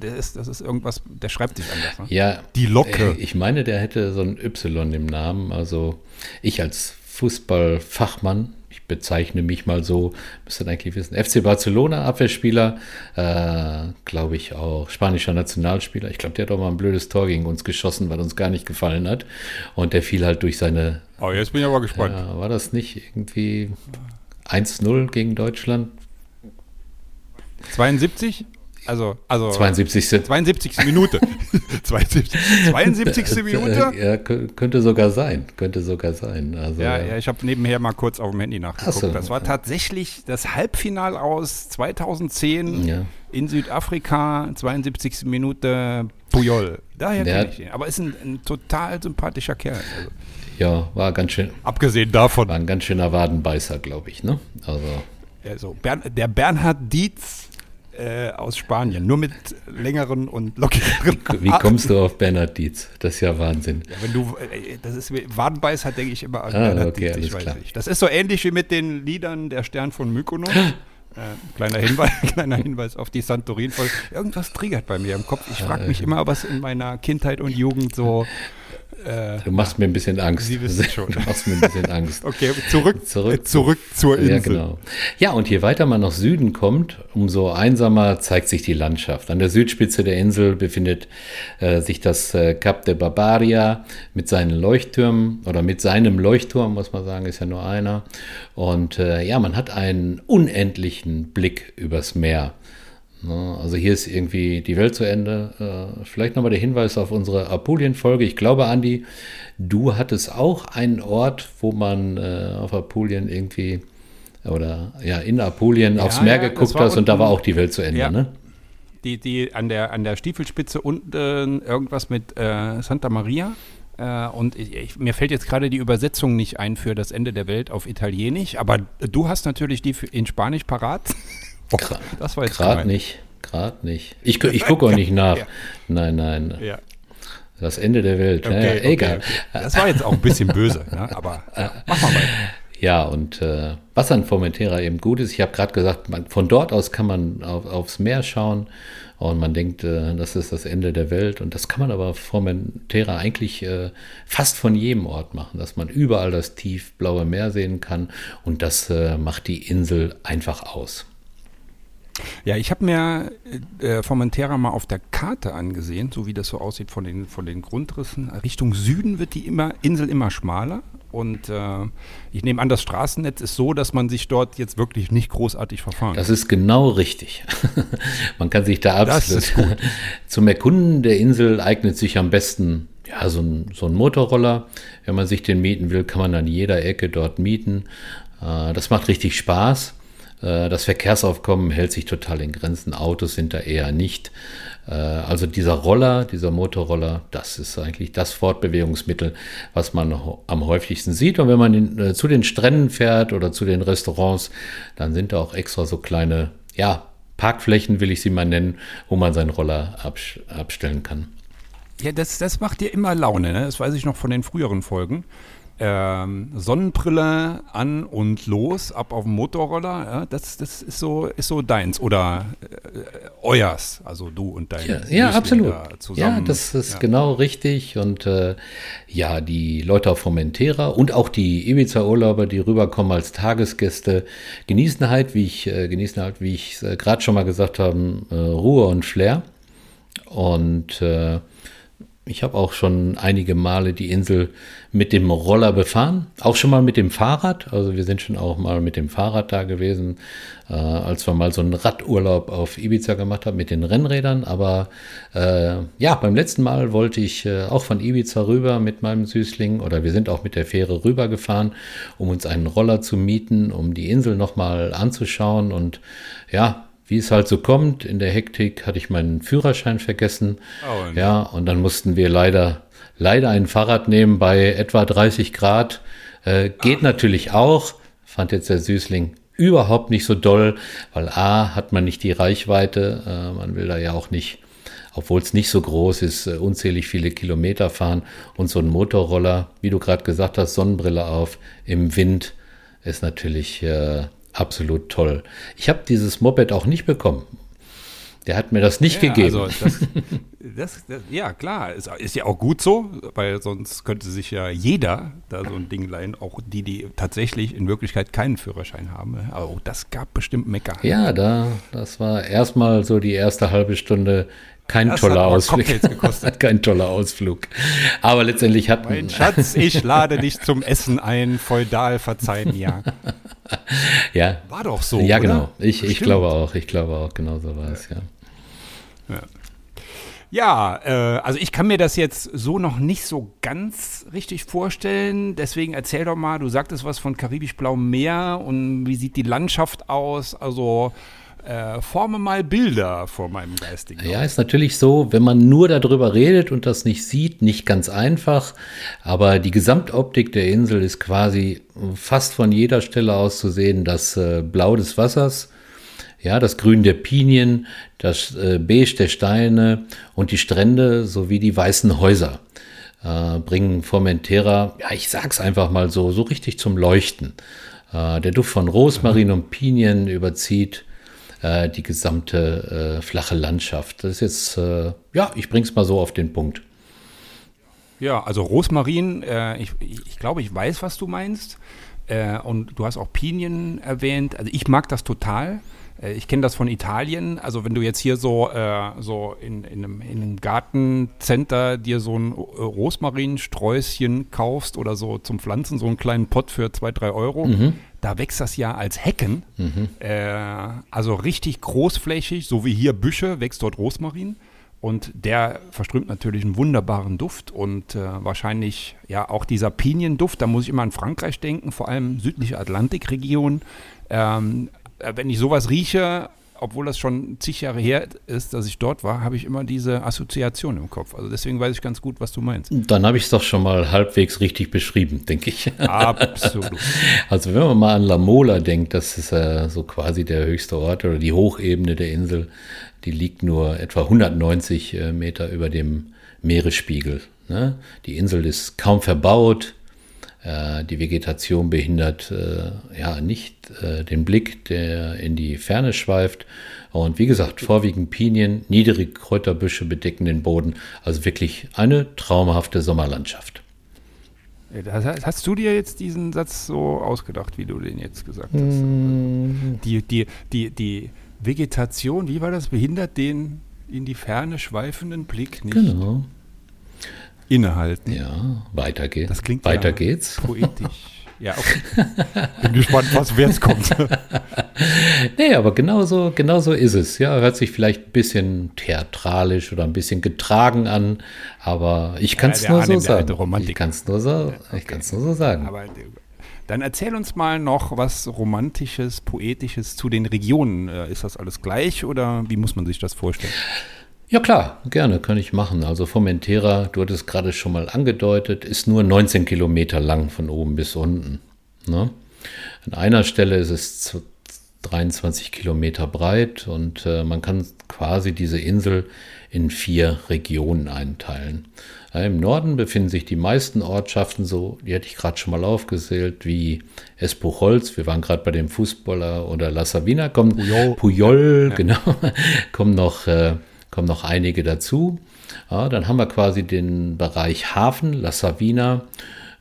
das, ist, das ist irgendwas, der schreibt sich anders. Ne? Ja, Die Locke. äh, Ich meine, der hätte so ein Y im Namen. Also ich als Fußballfachmann, ich bezeichne mich mal so, müsste eigentlich wissen. FC Barcelona, Abwehrspieler, äh, glaube ich auch spanischer Nationalspieler. Ich glaube, der hat auch mal ein blödes Tor gegen uns geschossen, was uns gar nicht gefallen hat. Und der fiel halt durch seine, Oh, jetzt bin ich aber gespannt. ja, war das nicht irgendwie 1-0 gegen Deutschland? 72? Also, also 72. 72. Minute. 72. 72. Minute? Ja, kö- könnte sogar sein. Könnte sogar sein. Also, Ja, ja, ich habe nebenher mal kurz auf dem Handy nachgeguckt. Ach so. Das war tatsächlich das Halbfinal aus 2010 Ja. in Südafrika, 72. Minute Puyol. Daher Der kenne ich ihn. Aber ist ein, ein total sympathischer Kerl. Also, ja, war ganz schön, abgesehen davon, war ein ganz schöner Wadenbeißer, glaube ich. Ne? Also also Bern, der Bernhard Dietz äh, aus Spanien, nur mit längeren und lockigeren wie kommst du auf Bernhard Dietz? Das ist ja Wahnsinn. Ja, wenn du, äh, das ist Wadenbeißer, denke ich immer an Ah, Bernhard okay, Dietz, ich weiß klar. nicht. Das ist so ähnlich wie mit den Liedern Der Stern von Mykonos. äh, kleiner, Hinweis, kleiner Hinweis auf die Santorin-Folge. Irgendwas triggert bei mir im Kopf. Ich frage mich immer, was in meiner Kindheit und Jugend so. Äh, Du machst mir ein bisschen Angst. Sie wissen schon. Du machst mir ein bisschen Angst. okay, zurück, Zurück- zurück zur Insel. Ja, genau. Ja, und je weiter man nach Süden kommt, umso einsamer zeigt sich die Landschaft. An der Südspitze der Insel befindet äh, sich das äh, Cap de Barbaria mit seinen Leuchttürmen oder mit seinem Leuchtturm, muss man sagen, ist ja nur einer. Und äh, ja, man hat einen unendlichen Blick übers Meer. Ne, Also hier ist irgendwie die Welt zu Ende. Äh, Vielleicht nochmal der Hinweis auf unsere Apulien-Folge. Ich glaube, Andi, du hattest auch einen Ort, wo man äh, auf Apulien irgendwie oder ja, in Apulien Ja, aufs Meer ja, geguckt hast und da war unten- auch die Welt zu Ende, Ja. ne? Die, die an der, an der Stiefelspitze unten irgendwas mit äh, Santa Maria. Äh, und ich, ich, mir fällt jetzt gerade die Übersetzung nicht ein für das Ende der Welt auf Italienisch, aber du hast natürlich die in Spanisch parat. Oh, das war jetzt Gerade nicht, gerade nicht. Ich, ich gucke auch nicht nach. Ja. Nein, nein. Ja. Das Ende der Welt. Okay, ja, okay, egal. okay. Das war jetzt auch ein bisschen böse, ne? aber ja, mach mal weiter. Ja, und äh, was an Formentera eben gut ist, ich habe gerade gesagt, man, von dort aus kann man auf, aufs Meer schauen und man denkt, äh, das ist das Ende der Welt. Und das kann man aber Formentera eigentlich äh, fast von jedem Ort machen, dass man überall das tiefblaue Meer sehen kann und das äh, macht die Insel einfach aus. Ja, ich habe mir äh, Formentera mal auf der Karte angesehen, so wie das so aussieht von den, von den Grundrissen. Richtung Süden wird die immer, Insel immer schmaler. Und äh, ich nehme an, das Straßennetz ist so, dass man sich dort jetzt wirklich nicht großartig verfahren Das ist genau richtig. Man kann sich da absolut. Zum Erkunden der Insel eignet sich am besten ja, so, ein, so ein Motorroller. Wenn man sich den mieten will, kann man an jeder Ecke dort mieten. Äh, Das macht richtig Spaß. Äh, Das Verkehrsaufkommen hält sich total in Grenzen. Autos sind da eher nicht. Äh, Also dieser Roller, dieser Motorroller, das ist eigentlich das Fortbewegungsmittel, was man am häufigsten sieht. Und wenn man in, äh, zu den Stränden fährt oder zu den Restaurants, dann sind da auch extra so kleine, ja, Parkflächen will ich sie mal nennen, wo man seinen Roller abstellen kann. Ja, das, das macht dir immer Laune, ne? Das weiß ich noch von den früheren Folgen. Ähm, Sonnenbrille an und los, ab auf dem Motorroller, ja, das, das ist so, ist so deins oder äh, euers, also du und dein Ja, ja absolut. zusammen. Ja, das ist Ja. genau richtig. Und äh, ja, die Leute auf Formentera und auch die Ibiza-Urlauber, die rüberkommen als Tagesgäste, genießen halt, wie ich äh, genießen halt, wie ich äh, gerade schon mal gesagt habe, äh, Ruhe und Flair. Und äh, ich habe auch schon einige Male die Insel mit dem Roller befahren, auch schon mal mit dem Fahrrad. Also wir sind schon auch mal mit dem Fahrrad da gewesen, äh, als wir mal so einen Radurlaub auf Ibiza gemacht haben mit den Rennrädern. Aber äh, ja, beim letzten Mal wollte ich äh, auch von Ibiza rüber mit meinem Süßling oder wir sind auch mit der Fähre rübergefahren, um uns einen Roller zu mieten, um die Insel nochmal anzuschauen und ja, wie es halt so kommt, in der Hektik hatte ich meinen Führerschein vergessen. Oh, ja, und dann mussten wir leider, leider ein Fahrrad nehmen bei etwa 30 Grad. Äh, geht natürlich auch, fand jetzt der Süßling überhaupt nicht so doll, weil A, hat man nicht die Reichweite, äh, man will da ja auch nicht, obwohl es nicht so groß ist, äh, unzählig viele Kilometer fahren. Und so ein Motorroller, wie du gerade gesagt hast, Sonnenbrille auf, im Wind, ist natürlich äh, absolut toll. Ich habe dieses Moped auch nicht bekommen. Der hat mir das nicht Ja, gegeben. Also das, das, das, ja, klar, ist, ist ja auch gut so, weil sonst könnte sich ja jeder da so ein Ding leihen, auch die, die tatsächlich in Wirklichkeit keinen Führerschein haben. Aber auch das gab bestimmt Mecker. Ja, da, das war erstmal so die erste halbe Stunde kein Das toller hat Ausflug. Kein toller Ausflug. Aber letztendlich hatten Mein Schatz, ich lade dich zum Essen ein, feudal verzeihen, ja. ja, War doch so. ja oder? genau. Ich, ich glaube auch. Ich glaube auch. Genau so war es ja. Ja, äh, also ich kann mir das jetzt so noch nicht so ganz richtig vorstellen. Deswegen erzähl doch mal, du sagtest was von karibisch-blauem Meer und wie sieht die Landschaft aus? Also äh, forme mal Bilder vor meinem geistigen Ja, ist natürlich so, wenn man nur darüber redet und das nicht sieht, nicht ganz einfach. Aber die Gesamtoptik der Insel ist quasi fast von jeder Stelle aus zu sehen. Das äh, Blau des Wassers, ja, das Grün der Pinien, das äh, Beige der Steine und die Strände sowie die weißen Häuser äh, bringen Formentera, ja, ich sag's einfach mal so, so richtig zum Leuchten. Äh, der Duft von Rosmarin und Pinien überzieht äh, die gesamte äh, flache Landschaft. Das ist jetzt, äh, ja, ich bring's mal so auf den Punkt. Ja, also Rosmarin, äh, ich, ich, glaube, ich weiß, was du meinst. Äh, und du hast auch Pinien erwähnt. Also ich mag das total. Äh, ich kenne das von Italien. Also wenn du jetzt hier so, äh, so in, in, einem, in einem Gartencenter dir so ein Rosmarinsträußchen kaufst oder so zum Pflanzen, so einen kleinen Pott für zwei, drei Euro, da wächst das ja als Hecken. Äh, also richtig großflächig, so wie hier Büsche, wächst dort Rosmarin. Und der verströmt natürlich einen wunderbaren Duft und äh, wahrscheinlich ja auch dieser Pinienduft, da muss ich immer an Frankreich denken, vor allem südliche Atlantikregion. Ähm, äh, wenn ich sowas rieche, obwohl das schon zig Jahre her ist, dass ich dort war, habe ich immer diese Assoziation im Kopf. Also deswegen weiß ich ganz gut, was du meinst. Dann habe ich es doch schon mal halbwegs richtig beschrieben, denke ich. Absolut. Also wenn man mal an La Mola denkt, das ist äh, so quasi der höchste Ort oder die Hochebene der Insel, die liegt nur etwa 190 äh, Meter über dem Meeresspiegel. Ne? Die Insel ist kaum verbaut, die Vegetation behindert äh, ja nicht äh, den Blick, der in die Ferne schweift. Und wie gesagt, vorwiegend Pinien, niedrige Kräuterbüsche bedecken den Boden. Also wirklich eine traumhafte Sommerlandschaft. Hast du dir jetzt diesen Satz so ausgedacht, wie du den jetzt gesagt hast? Mm. Die, die, die, die Vegetation, wie war das, behindert den in die Ferne schweifenden Blick nicht? Genau innehalten. Ja, weiter geht's. Das klingt weiter ja geht's. Poetisch. Ja, okay. Bin gespannt, was jetzt kommt. nee, aber genauso, genauso ist es. Ja, hört sich vielleicht ein bisschen theatralisch oder ein bisschen getragen an, aber ich kann es ja, nur so sagen. Ich kann es nur so, ich kann's nur so sagen. Aber dann erzähl uns mal noch was Romantisches, Poetisches zu den Regionen. Äh, ist das alles gleich oder wie muss man sich das vorstellen? Ja klar, gerne, kann ich machen. Also Formentera, du hattest gerade schon mal angedeutet, ist nur 19 Kilometer lang von oben bis unten. Ne? An einer Stelle ist es 23 Kilometer breit und äh, man kann quasi diese Insel in vier Regionen einteilen. Ja, Im Norden befinden sich die meisten Ortschaften, so die hatte ich gerade schon mal aufgezählt, wie Espucholz, wir waren gerade bei dem Fußballer oder La Sabina, kommt Puyol, Puyol ja. genau, kommen noch äh, kommen noch einige dazu. Ja, dann haben wir quasi den Bereich Hafen, La Savina.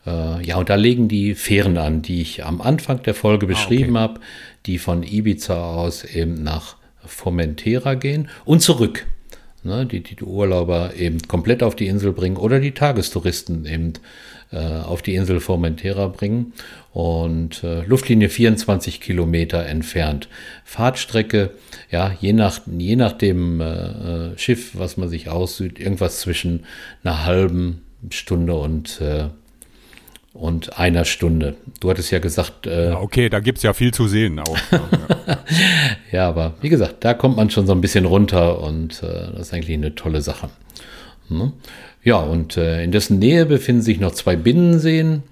Äh, ja, und da legen die Fähren an, die ich am Anfang der Folge beschrieben ah, okay. habe, die von Ibiza aus eben nach Formentera gehen und zurück. Ne, die, die Urlauber eben komplett auf die Insel bringen oder die Tagestouristen eben auf die Insel Formentera bringen und äh, Luftlinie 24 Kilometer entfernt. Fahrtstrecke, ja, je nach, je nach dem äh, äh, Schiff, was man sich aussieht, irgendwas zwischen einer halben Stunde und, äh, und einer Stunde. Du hattest ja gesagt. Äh, ja, okay, da gibt es ja viel zu sehen auch. ja. aber wie gesagt, da kommt man schon so ein bisschen runter und äh, das ist eigentlich eine tolle Sache. Hm? Ja, und in dessen Nähe befinden sich noch zwei Binnenseen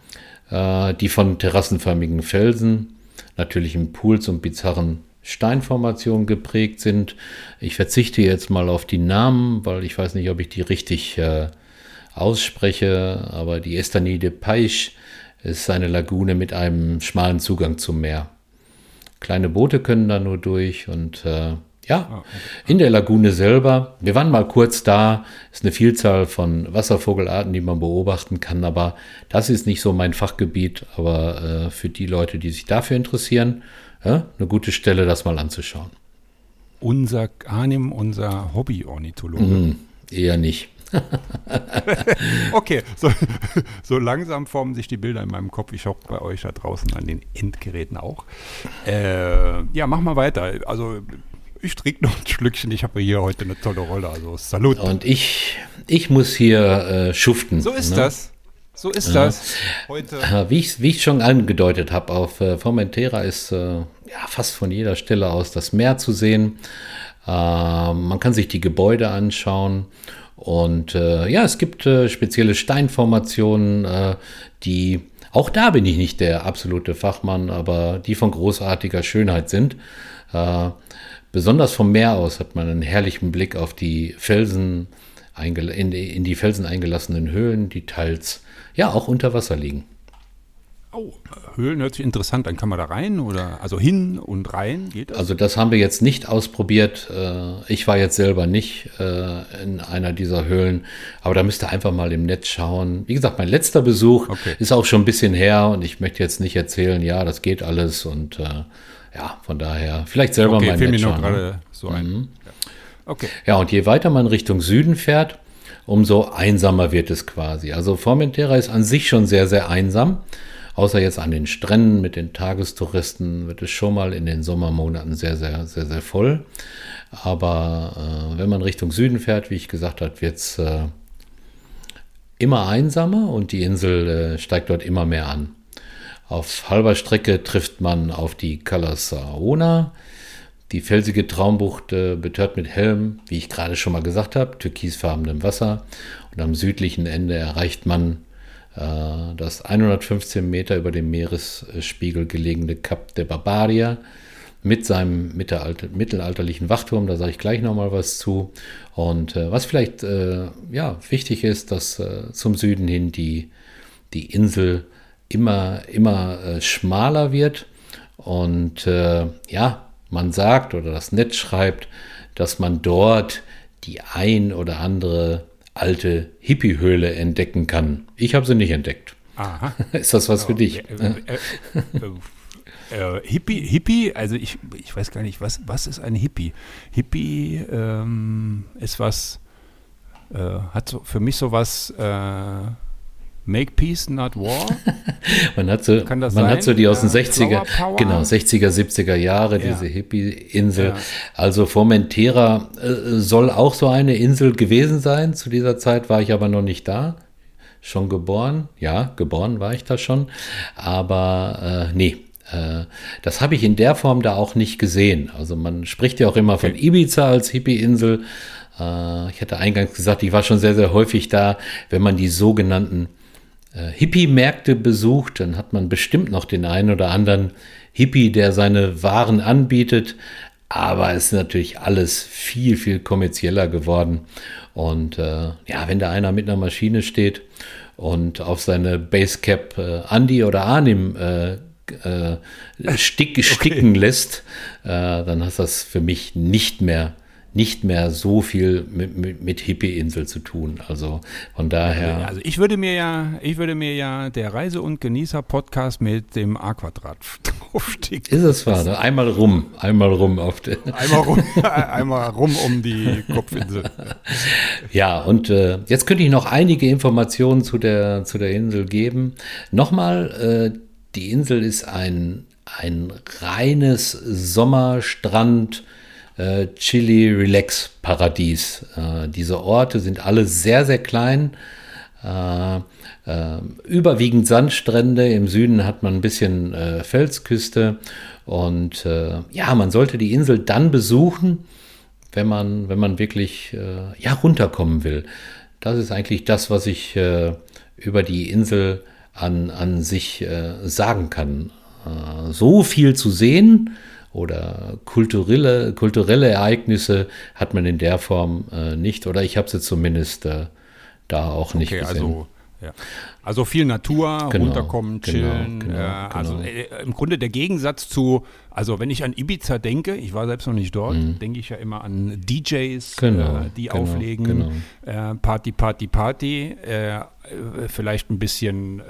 äh, die von terrassenförmigen Felsen, natürlichen Pools und bizarren Steinformationen geprägt sind. Ich verzichte jetzt mal auf die Namen, weil ich weiß nicht, ob ich die richtig äh, ausspreche, aber die Estanie de Peisch ist eine Lagune mit einem schmalen Zugang zum Meer. Kleine Boote können da nur durch und äh, ja, ah, in der Lagune selber. Wir waren mal kurz da. Ist eine Vielzahl von Wasservogelarten, die man beobachten kann. Aber das ist nicht so mein Fachgebiet. Aber äh, für die Leute, die sich dafür interessieren, ja, eine gute Stelle, das mal anzuschauen. Unser Arnim, unser Hobby-Ornithologe. Mm, eher nicht. okay, so, so, langsam formen sich die Bilder in meinem Kopf. Ich hoffe bei euch da draußen an den Endgeräten auch. Äh, ja, mach mal weiter. Also ich trinke noch ein Schlückchen. Ich habe hier heute eine tolle Rolle. Also Salut. Und ich, ich muss hier äh, schuften. So ist ne? das. So ist ja. das. Heute. Wie ich, wie ich schon angedeutet habe, auf äh, Formentera ist äh, ja, fast von jeder Stelle aus das Meer zu sehen. Äh, man kann sich die Gebäude anschauen. Und äh, ja, es gibt äh, spezielle Steinformationen, die auch da bin ich nicht der absolute Fachmann, aber die von großartiger Schönheit sind. Besonders vom Meer aus hat man einen herrlichen Blick auf die Felsen, in die Felsen eingelassenen Höhlen, die teils ja auch unter Wasser liegen. Oh, Höhlen hört sich interessant an. Kann man da rein oder also hin und rein? Geht das? Also das haben wir jetzt nicht ausprobiert. Äh, ich war jetzt selber nicht äh, in einer dieser Höhlen, aber da müsst ihr einfach mal im Netz schauen. Wie gesagt, mein letzter Besuch okay. ist auch schon ein bisschen her und ich möchte jetzt nicht erzählen, ja, das geht alles und äh, ja, von daher, vielleicht selber okay, mal fiel mir nur gerade so ein. Mhm. Ja. Okay. Ja, und je weiter man Richtung Süden fährt, umso einsamer wird es quasi. Also Formentera ist an sich schon sehr, sehr einsam. außer jetzt an den Stränden mit den Tagestouristen wird es schon mal in den Sommermonaten sehr, sehr, sehr, sehr voll. Aber äh, wenn man Richtung Süden fährt, wie ich gesagt habe, wird es äh, immer einsamer und die Insel äh, steigt dort immer mehr an. Auf halber Strecke trifft man auf die Calasaona, die felsige Traumbucht äh, betört mit hellem, wie ich gerade schon mal gesagt habe, türkisfarbenem Wasser. Und am südlichen Ende erreicht man äh, das 115 Meter über dem Meeresspiegel gelegene Kap de Barbaria mit seinem mittelalterlichen Wachturm. Da sage ich gleich nochmal was zu. Und äh, was vielleicht äh, ja, wichtig ist, dass äh, zum Süden hin die, die Insel immer, immer äh, schmaler wird. Und ja, man sagt oder das Netz schreibt, dass man dort die ein oder andere alte Hippie-Höhle entdecken kann. Ich habe sie nicht entdeckt. Aha. Ist das was für dich? Äh, äh, äh, Hippie, Hippie, also ich, ich weiß gar nicht, was, was ist ein Hippie? Hippie ähm, ist was, äh, hat so, für mich sowas, äh, Make Peace, not War. man hat so, man sein? hat so die aus den 60er, genau, 60er, 70er Jahre, ja. diese Hippie-Insel. Ja. Also Formentera äh, soll auch so eine Insel gewesen sein. Zu dieser Zeit war ich aber noch nicht da. Schon geboren, ja, geboren war ich da schon. Aber äh, nee, äh, das habe ich in der Form da auch nicht gesehen. Also man spricht ja auch immer von Ibiza als Hippie-Insel. Äh, ich hatte eingangs gesagt, ich war schon sehr, sehr häufig da, wenn man die sogenannten äh, Hippie-Märkte besucht, dann hat man bestimmt noch den einen oder anderen Hippie, der seine Waren anbietet. Aber es ist natürlich alles viel, viel kommerzieller geworden. Und äh, ja, wenn da einer mit einer Maschine steht und auf seine Basecap äh, Andy oder Arnim äh, äh, stick, sticken okay. lässt, äh, dann hat das für mich nicht mehr nicht mehr so viel mit, mit, mit Hippie-Insel zu tun. Also von daher. Also ich würde mir ja, ich würde mir ja der Reise- und Genießer-Podcast mit dem A-Quadrat draufsticken. Ist es wahr? Ne? Einmal rum, einmal rum auf den. Einmal rum, einmal rum um die Kopfinsel. ja, und äh, jetzt könnte ich noch einige Informationen zu der, zu der Insel geben. Nochmal, äh, die Insel ist ein, ein reines Sommerstrand- äh, Chili Relax Paradies. Äh, diese Orte sind alle sehr, sehr klein. Äh, äh, überwiegend Sandstrände. Im Süden hat man ein bisschen äh, Felsküste. Und äh, ja, man sollte die Insel dann besuchen, wenn man, wenn man wirklich ja, runterkommen will. Das ist eigentlich das, was ich über die Insel an, an sich sagen kann. so viel zu sehen oder kulturelle, kulturelle Ereignisse hat man in der Form äh, nicht oder ich habe sie zumindest äh, da auch nicht okay, gesehen. Also, ja. also viel Natur, genau, runterkommen, genau, chillen. Genau, genau, also äh, im Grunde der Gegensatz zu, also wenn ich an Ibiza denke, ich war selbst noch nicht dort, mhm. denke ich ja immer an DJs, genau, äh, die genau, auflegen, äh, Party, Party, Party, äh, vielleicht ein bisschen,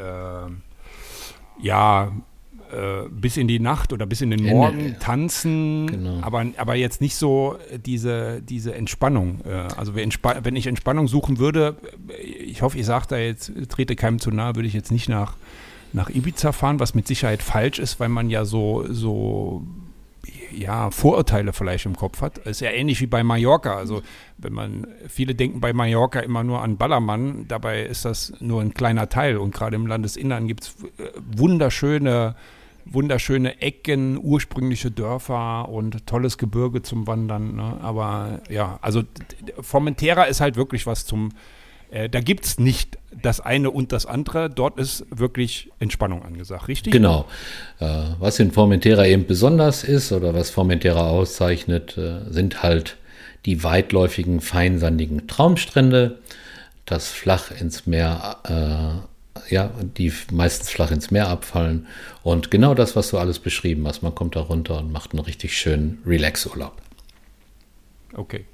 ja, äh, bis in die Nacht oder bis in den Morgen Ende, tanzen, genau. aber, aber jetzt nicht so diese, diese Entspannung. Äh, also wenn ich Entspannung suchen würde, ich hoffe, ich sage da jetzt, trete keinem zu nahe, würde ich jetzt nicht nach, nach Ibiza fahren, was mit Sicherheit falsch ist, weil man ja so, so ja, Vorurteile vielleicht im Kopf hat. ist ja ähnlich wie bei Mallorca. Also wenn man, viele denken bei Mallorca immer nur an Ballermann, dabei ist das nur ein kleiner Teil. Und gerade im Landesinnern gibt es äh, wunderschöne wunderschöne Ecken, ursprüngliche Dörfer und tolles Gebirge zum Wandern. Ne? Aber ja, also Formentera ist halt wirklich was zum, äh, da gibt es nicht das eine und das andere. Dort ist wirklich Entspannung angesagt, richtig? Genau. Äh, was in Formentera eben besonders ist oder was Formentera auszeichnet, äh, sind halt die weitläufigen, feinsandigen Traumstrände, das flach ins Meer ja, die meistens flach ins Meer abfallen. Und genau das, was du alles beschrieben hast. Man kommt da runter und macht einen richtig schönen Relax-Urlaub. Okay.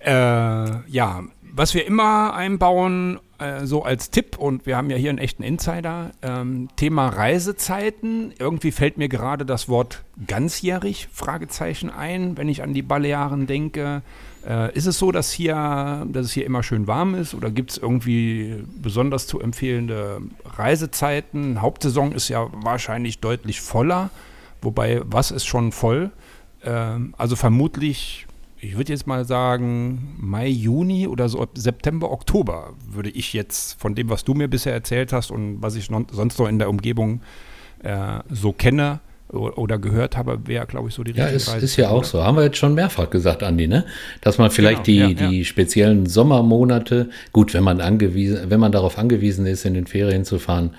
Äh, ja, was wir immer einbauen, äh, so als Tipp, und wir haben ja hier einen echten Insider, ähm, Thema Reisezeiten. Irgendwie fällt mir gerade das Wort ganzjährig, Fragezeichen ein, wenn ich an die Balearen denke. Äh, ist es so, dass, hier, dass es hier immer schön warm ist oder gibt es irgendwie besonders zu empfehlende Reisezeiten? Hauptsaison ist ja wahrscheinlich deutlich voller, wobei was ist schon voll? Ähm, also vermutlich ich würde jetzt mal sagen, Mai, Juni oder so September, Oktober würde ich jetzt von dem, was du mir bisher erzählt hast und was ich noch, sonst noch in der Umgebung äh, so kenne oder gehört habe, wäre, glaube ich, so die richtige Ja, ist, Reise, ist ja auch so. Haben wir jetzt schon mehrfach gesagt, Andi, ne? Dass man vielleicht genau, die, ja, die ja. speziellen Sommermonate, gut, wenn man angewiesen, wenn man darauf angewiesen ist, in den Ferien zu fahren,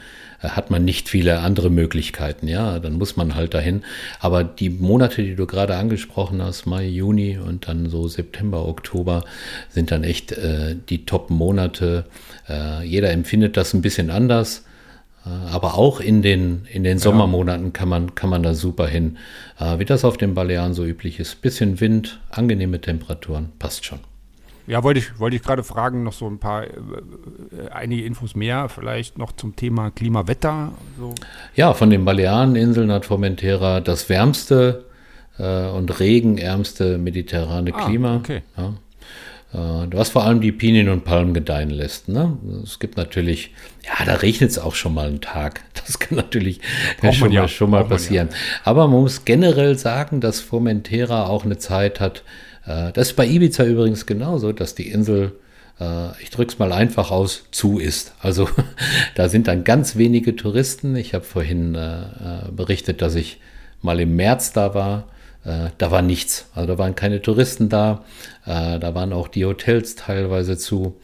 hat man nicht viele andere Möglichkeiten. Ja, dann muss man halt dahin. Aber die Monate, die du gerade angesprochen hast, Mai, Juni und dann so September, Oktober, sind dann echt äh, die Top-Monate. Äh, jeder empfindet das ein bisschen anders. Äh, aber auch in den, in den Sommermonaten kann man, kann man da super hin. Äh, wie das auf den Balearen so üblich ist. Bisschen Wind, angenehme Temperaturen, passt schon. Ja, wollte ich, wollte ich gerade fragen, noch so ein paar, äh, äh, einige Infos mehr, vielleicht noch zum Thema Klimawetter. So. Ja, von den Baleareninseln hat Formentera das wärmste äh, und regenärmste mediterrane ah, Klima. Okay. Ja. Äh, was vor allem die Pinien und Palmen gedeihen lässt. Ne? Es gibt natürlich, ja, da regnet es auch schon mal einen Tag. Das kann natürlich schon, ja, mal, schon mal passieren. Ja. Aber man muss generell sagen, dass Formentera auch eine Zeit hat, äh, das ist bei Ibiza übrigens genauso, dass die Insel, äh, ich drücke es mal einfach aus, zu ist. Also da sind dann ganz wenige Touristen. Ich habe vorhin äh, berichtet, dass ich mal im März da war. Da war nichts. Also da waren keine Touristen da. da waren auch die Hotels teilweise zu.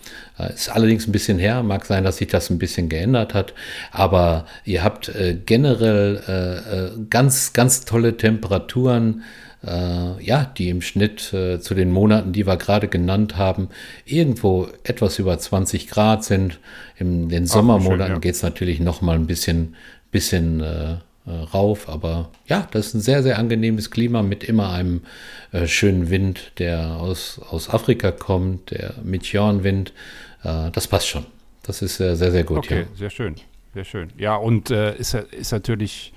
ist allerdings ein bisschen her. Mag sein, dass sich das ein bisschen geändert hat. Aber ihr habt generell ganz, ganz tolle Temperaturen äh, ja, die im Schnitt äh, zu den Monaten, die wir gerade genannt haben, irgendwo etwas über 20 Grad sind. In den Sommermonaten ja. geht es natürlich noch mal ein bisschen, bisschen äh, äh, rauf, aber ja, das ist ein sehr, sehr angenehmes Klima mit immer einem äh, schönen Wind, der aus, aus Afrika kommt, der Meteorenwind. Äh, das passt schon. Das ist sehr, sehr gut. Okay, ja. sehr schön. Sehr schön. Ja, und äh, ist, ist natürlich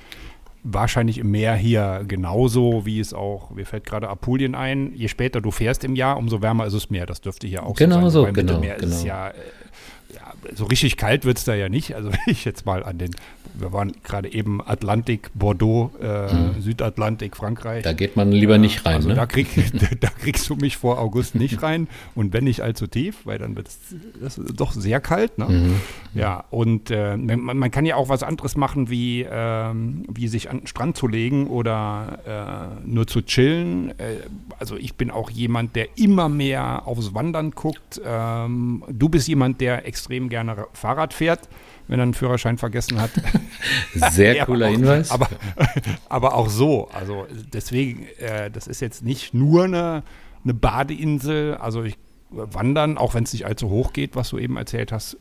wahrscheinlich im Meer hier genauso, wie es auch, mir fällt gerade Apulien ein, je später du fährst im Jahr, umso wärmer ist es Meer. Das dürfte hier auch genau so sein. Genau, Mittelmeer genau. ist ja, äh, ja, so richtig kalt wird es da ja nicht. Also wenn ich jetzt mal an den wir waren gerade eben Atlantik, Bordeaux, äh, mhm. Südatlantik, Frankreich. Da geht man lieber nicht rein. Also ne? da, krieg, da, kriegst du mich vor August nicht rein und wenn nicht allzu tief, weil dann wird es doch sehr kalt. Ne? Mhm. Ja, und äh, man, man, kann ja auch was anderes machen, wie, ähm, wie sich an den Strand zu legen oder äh, nur zu chillen. Äh, also ich bin auch jemand, der immer mehr aufs Wandern guckt. Ähm, du bist jemand, der extrem gerne Fahrrad fährt wenn er einen Führerschein vergessen hat. Sehr ja, cooler auch, Hinweis. Aber, aber auch so. Also deswegen, äh, das ist jetzt nicht nur eine, eine Badeinsel. Also ich wandern, auch wenn es nicht allzu hoch geht, was du eben erzählt hast,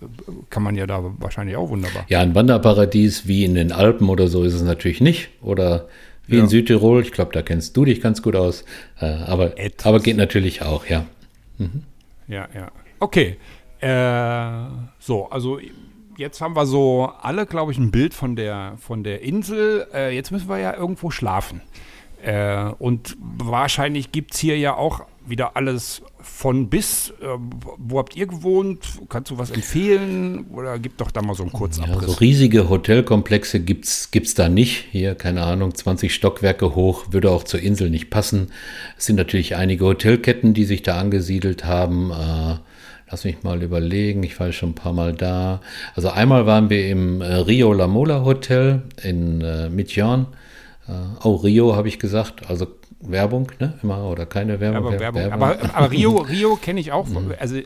kann man ja da wahrscheinlich auch wunderbar. Ja, ein Wanderparadies wie in den Alpen oder so ist es natürlich nicht. Oder wie ja. in Südtirol, ich glaube, da kennst du dich ganz gut aus. Äh, aber, aber geht natürlich auch, ja. Mhm. Ja, ja. Okay. Äh, so, also jetzt haben wir so alle, glaube ich, ein Bild von der, von der Insel. Äh, jetzt müssen wir ja irgendwo schlafen. Äh, und wahrscheinlich gibt es hier ja auch wieder alles von bis. Äh, wo habt ihr gewohnt? Kannst du was empfehlen? Oder gib doch da mal so einen kurzen Ja, so riesige Hotelkomplexe gibt es da nicht. Hier, keine Ahnung, 20 Stockwerke hoch, würde auch zur Insel nicht passen. Es sind natürlich einige Hotelketten, die sich da angesiedelt haben. Äh, Lass mich mal überlegen, ich war schon ein paar Mal da. Also einmal waren wir im äh, Rio La Mola Hotel in äh, Mitjan. Äh, oh, Rio habe ich gesagt, also Werbung, ne? Immer oder keine Werbung. Aber, Werbung. Werbung. aber, aber Rio, Rio kenne ich auch. Mhm. Also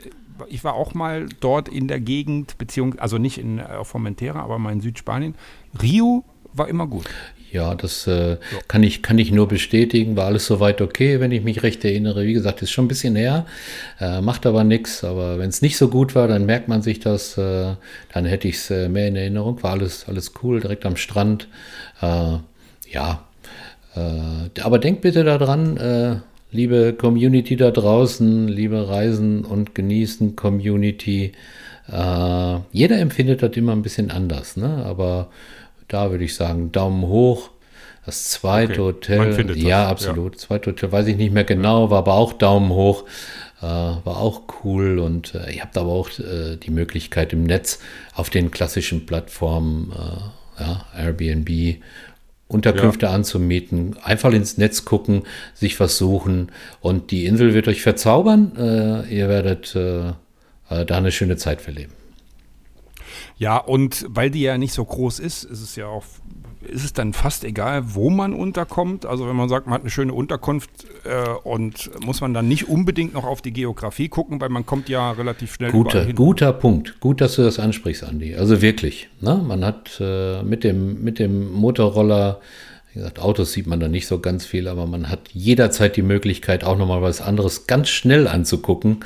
ich war auch mal dort in der Gegend, beziehungsweise, also nicht in äh, Formentera, aber mal in Südspanien. Rio war immer gut. Ja, das äh, ja. Kann, ich, kann ich nur bestätigen. War alles soweit okay, wenn ich mich recht erinnere. Wie gesagt, ist schon ein bisschen her, äh, macht aber nichts. Aber wenn es nicht so gut war, dann merkt man sich das. Äh, dann hätte ich es äh, mehr in Erinnerung. War alles, alles cool, direkt am Strand. Äh, ja, äh, aber denkt bitte daran, liebe Community da draußen, liebe Reisen und Genießen Community. Jeder empfindet das immer ein bisschen anders, ne? aber da würde ich sagen, Daumen hoch. Das zweite okay. Hotel, ja, absolut. Ja. Zweite Hotel, weiß ich nicht mehr genau, war aber auch Daumen hoch. Äh, war auch cool und äh, ihr habt aber auch äh, die Möglichkeit im Netz auf den klassischen Plattformen, äh, ja, Airbnb, Unterkünfte ja. anzumieten, einfach ins Netz gucken, sich was suchen und die Insel wird euch verzaubern. Äh, ihr werdet äh, da eine schöne Zeit verleben. Ja, und weil die ja nicht so groß ist, ist es ja auch ist es dann fast egal, wo man unterkommt? Also wenn man sagt, man hat eine schöne Unterkunft äh, und muss man dann nicht unbedingt noch auf die Geografie gucken, weil man kommt ja relativ schnell guter, hin. Guter Punkt. Gut, dass du das ansprichst, Andi. Also wirklich. Ne? Man hat äh, mit, dem, mit dem Motorroller wie gesagt, Autos sieht man da nicht so ganz viel, aber man hat jederzeit die Möglichkeit, auch nochmal was anderes ganz schnell anzugucken,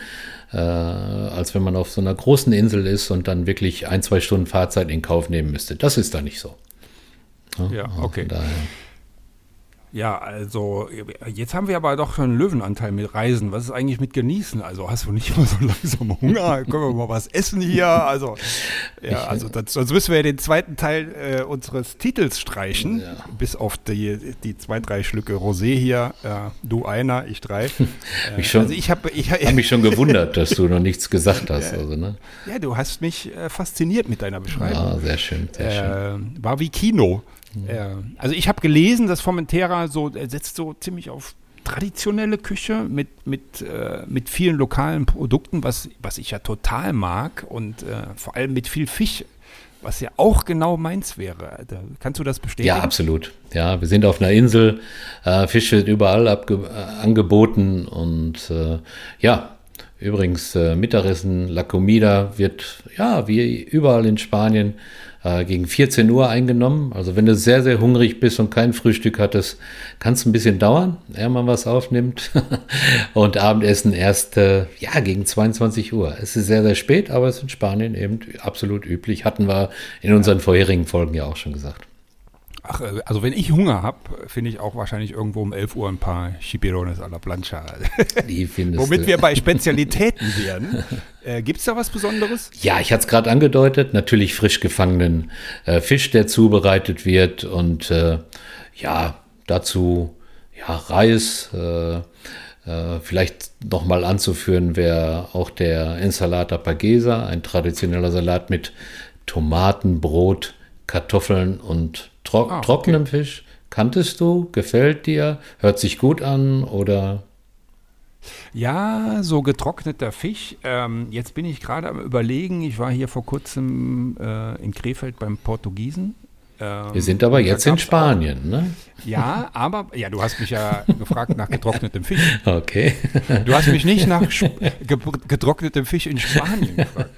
äh, als wenn man auf so einer großen Insel ist und dann wirklich ein, zwei Stunden Fahrzeit in Kauf nehmen müsste. Das ist da nicht so. Ja, okay. Ja, also jetzt haben wir aber doch schon einen Löwenanteil mit Reisen. Was ist eigentlich mit Genießen? Also hast du nicht immer so langsam Hunger? Können wir mal was essen hier? Also, ja, also das, sonst müssen wir ja den zweiten Teil äh, unseres Titels streichen. Ja. Bis auf die, die zwei, drei Schlücke Rosé hier. Äh, du einer, ich drei. Äh, mich schon, also ich habe ich, hab mich schon gewundert, dass du noch nichts gesagt hast. Also, ne? Ja, du hast mich äh, fasziniert mit deiner Beschreibung. Ja, sehr schön, sehr schön. Äh, war wie Kino. Mhm. also ich habe gelesen, dass Formentera so er setzt so ziemlich auf traditionelle Küche mit, mit, äh, mit vielen lokalen Produkten, was, was ich ja total mag und äh, vor allem mit viel Fisch, was ja auch genau meins wäre. Da, kannst du das bestätigen? Ja, absolut. Ja, wir sind auf einer Insel, äh, Fisch wird überall abge äh, angeboten und äh, ja, übrigens äh, Mittagessen, La Comida wird ja wie überall in Spanien äh, gegen 14 Uhr eingenommen. Also wenn du sehr, sehr hungrig bist und kein Frühstück hattest, kann es ein bisschen dauern, ehe man was aufnimmt. und Abendessen erst äh, ja, gegen 22 Uhr. Es ist sehr, sehr spät, aber es ist in Spanien eben absolut üblich. Hatten wir in unseren vorherigen Folgen ja auch schon gesagt. Ach, äh, also wenn ich Hunger habe, finde ich auch wahrscheinlich irgendwo um 11 Uhr ein paar Chipirones a la plancha. Die findest Womit du. wir bei Spezialitäten wären. Äh, Gibt es da was Besonderes? Ja, ich hatte es gerade angedeutet. Natürlich frisch gefangenen äh, Fisch, der zubereitet wird. Und äh, ja, dazu ja, Reis. Äh, äh vielleicht nochmal anzuführen wäre auch der Ensalata Pagesa, ein traditioneller Salat mit Tomaten, Brot, Kartoffeln und Tro ah, trockenem okay. Fisch. Kanntest du? Gefällt dir? Hört sich gut an oder? Ja, so getrockneter Fisch. Ähm, jetzt bin ich gerade am Überlegen. Ich war hier vor kurzem äh, in Krefeld beim Portugiesen ähm, Wir sind aber jetzt in Spanien, auch, ne? Ja, aber, ja, du hast mich ja gefragt nach getrocknetem Fisch. Okay. Du hast mich nicht nach getrocknetem Fisch in Spanien gefragt.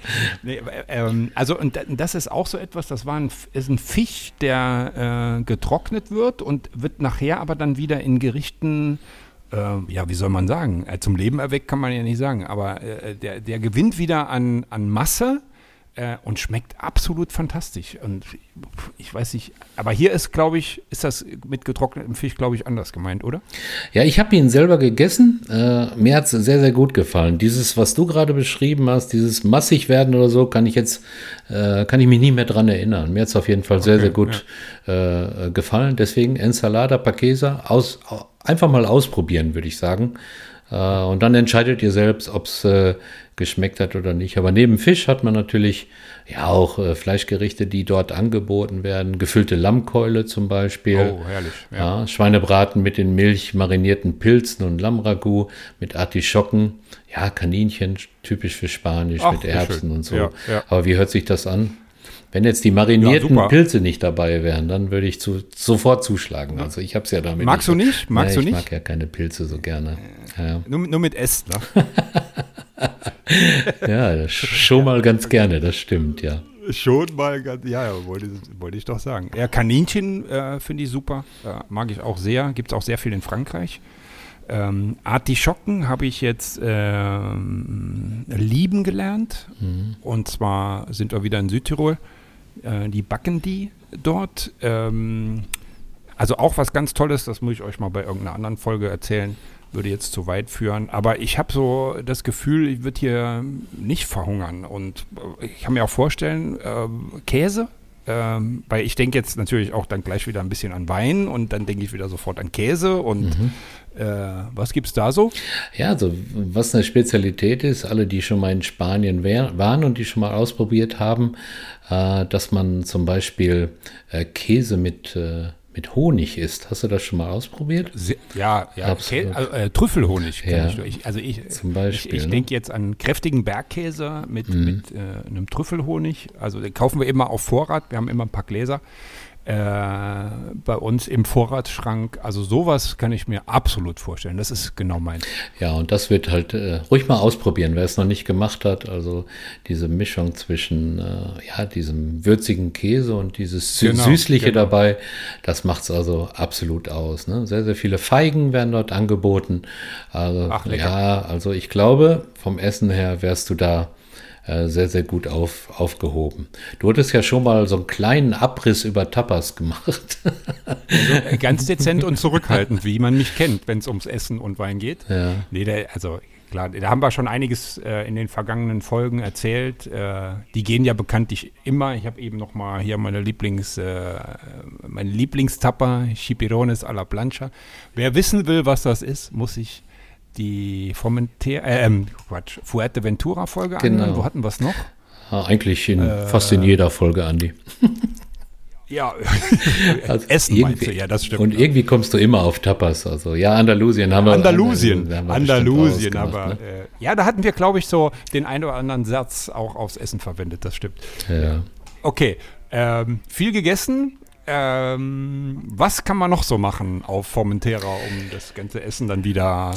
Nee, ähm, also, und das ist auch so etwas, das war ein, ist ein Fisch, der äh, getrocknet wird und wird nachher aber dann wieder in Gerichten äh, ja, wie soll man sagen, äh, zum Leben erweckt kann man ja nicht sagen, aber äh, der, der gewinnt wieder an, an Masse äh, und schmeckt absolut fantastisch. Und ich weiß nicht, aber hier ist, glaube ich, ist das mit getrocknetem Fisch, glaube ich, anders gemeint, oder? Ja, ich habe ihn selber gegessen. Äh, mir hat es sehr, sehr gut gefallen. Dieses, was du gerade beschrieben hast, dieses massig werden oder so, kann ich jetzt, äh, kann ich mich nie mehr dran erinnern. Mir hat es auf jeden Fall okay, sehr, sehr gut ja. Äh, gefallen. Deswegen Ensalada Paquesa, aus, einfach mal ausprobieren, würde ich sagen. Äh, und dann entscheidet ihr selbst, ob es äh, geschmeckt hat oder nicht. Aber neben Fisch hat man natürlich ja auch äh, Fleischgerichte, die dort angeboten werden. Gefüllte Lammkeule zum Beispiel. Oh, herrlich. Ja. ja Schweinebraten mit den Milch marinierten Pilzen und Lammragout mit Artischocken. Ja, Kaninchen, typisch für Spanisch, Ach, mit Erbsen und so. Ja. Aber wie hört sich das an? Wenn jetzt die marinierten ja, Pilze nicht dabei wären, dann würde ich zu, sofort zuschlagen. Also ich habe es ja damit. Magst nicht. du nicht? Magst nee, du nicht? Ich mag ja keine Pilze so gerne. Ja. Nur, nur mit Essen. Ne? ja, schon mal ganz gerne, das stimmt, ja. Schon mal ganz, ja, ja wollte, wollte ich doch sagen. Ja, Kaninchen äh, finde ich super, äh, mag ich auch sehr, gibt es auch sehr viel in Frankreich. Ähm, Artischocken habe ich jetzt äh, lieben gelernt. Mhm. Und zwar sind wir wieder in Südtirol. Äh, die backen die dort. Ähm, also auch was ganz Tolles, das muss ich euch mal bei irgendeiner anderen Folge erzählen. würde jetzt zu weit führen. Aber ich habe so das Gefühl, ich würde hier nicht verhungern. Und äh, ich kann mir auch vorstellen, äh, Käse, ähm, weil ich denke jetzt natürlich auch dann gleich wieder ein bisschen an Wein und dann denke ich wieder sofort an Käse und mhm. Äh, was gibt es da so? Ja, also was eine Spezialität ist, alle, die schon mal in Spanien waren und die schon mal ausprobiert haben, äh, dass man zum Beispiel äh, Käse mit äh, mit Honig isst. Hast du das schon mal ausprobiert? Ja, ja. Absolut. Also, äh, Trüffelhonig ja. ich. Also ich, Zum Beispiel, ich, ich ne? denke jetzt an kräftigen Bergkäse mit, Mhm. mit äh, einem Trüffelhonig. Also den kaufen wir immer auf Vorrat. Wir haben immer ein paar Gläser äh, bei uns im Vorratsschrank. Also sowas kann ich mir absolut vorstellen. Das ist genau mein. Ja, und das wird halt äh, ruhig mal ausprobieren, wer es noch nicht gemacht hat. Also diese Mischung zwischen äh, ja, diesem würzigen Käse und dieses Sü Genau, Süßliche genau. dabei, das macht es also absolut aus. Ne? Sehr, sehr viele Feigen werden dort angeboten. Also, Ach, lecker. ja, also ich glaube, vom Essen her wärst du da sehr, sehr gut auf, aufgehoben. Du hattest ja schon mal so einen kleinen Abriss über Tapas gemacht. Also ganz dezent und zurückhaltend, wie man mich kennt, wenn es ums Essen und Wein geht. ja. Nee, der, also klar, da haben wir schon einiges äh, in den vergangenen Folgen erzählt. Äh, die gehen ja bekanntlich immer. Ich habe eben noch mal hier meine Lieblings, äh, meine Lieblingstapper, Chipirones a la Plancha. Wer wissen will, was das ist, muss sich die Formentera, äh, ähm, Quatsch, Fuerteventura-Folge Genau. anhören. Wo hatten wir es noch? Ah, Eigentlich in, Äh, fast in jeder Folge, Andi. Ja, Also Essen meinst du, irgendwie- ja, das stimmt. Und irgendwie kommst du immer auf Tapas. Also ja, Andalusien haben wir. Andalusien, haben wir Andalusien, aber ne? äh, ja, da hatten wir, glaube ich, so den einen oder anderen Satz auch aufs Essen verwendet, das stimmt. Ja. Okay, ähm, viel gegessen. Ähm, was kann man noch so machen auf Formentera, um das ganze Essen dann wieder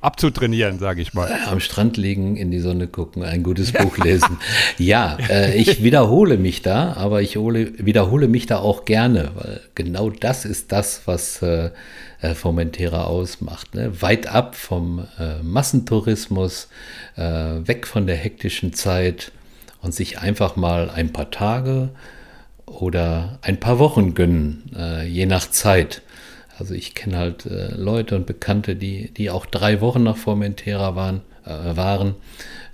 abzutrainieren, sage ich mal? Am Strand liegen, in die Sonne gucken, ein gutes Buch lesen. Ja, äh, ich wiederhole mich da, aber ich hole, wiederhole mich da auch gerne, weil genau das ist das, was äh, äh, Formentera ausmacht. Ne? Weit ab vom äh, Massentourismus, äh, weg von der hektischen Zeit und sich einfach mal ein paar Tage oder ein paar Wochen gönnen, äh, je nach Zeit. Also ich kenne halt äh, Leute und Bekannte, die, die auch drei Wochen nach Formentera waren. Äh, waren.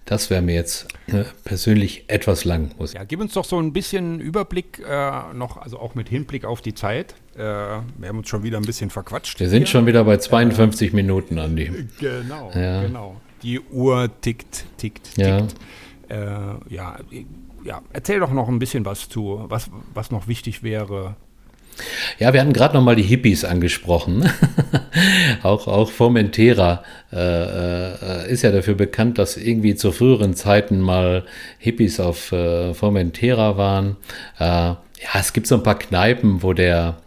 Das wäre mir jetzt äh, persönlich etwas lang. Muss. Ja, gib uns doch so ein bisschen Überblick äh, noch, also auch mit Hinblick auf die Zeit. Äh, wir haben uns schon wieder ein bisschen verquatscht. Wir sind hier. schon wieder bei 52 Minuten, Andi. Genau, Ja. genau. Die Uhr tickt, tickt, tickt. Ja. Ja, ja, erzähl doch noch ein bisschen was zu, was, was noch wichtig wäre. Ja, wir hatten gerade noch mal die Hippies angesprochen. auch, auch Formentera äh, äh, ist ja dafür bekannt, dass irgendwie zu früheren Zeiten mal Hippies auf äh, Formentera waren. Äh, ja, es gibt so ein paar Kneipen, wo der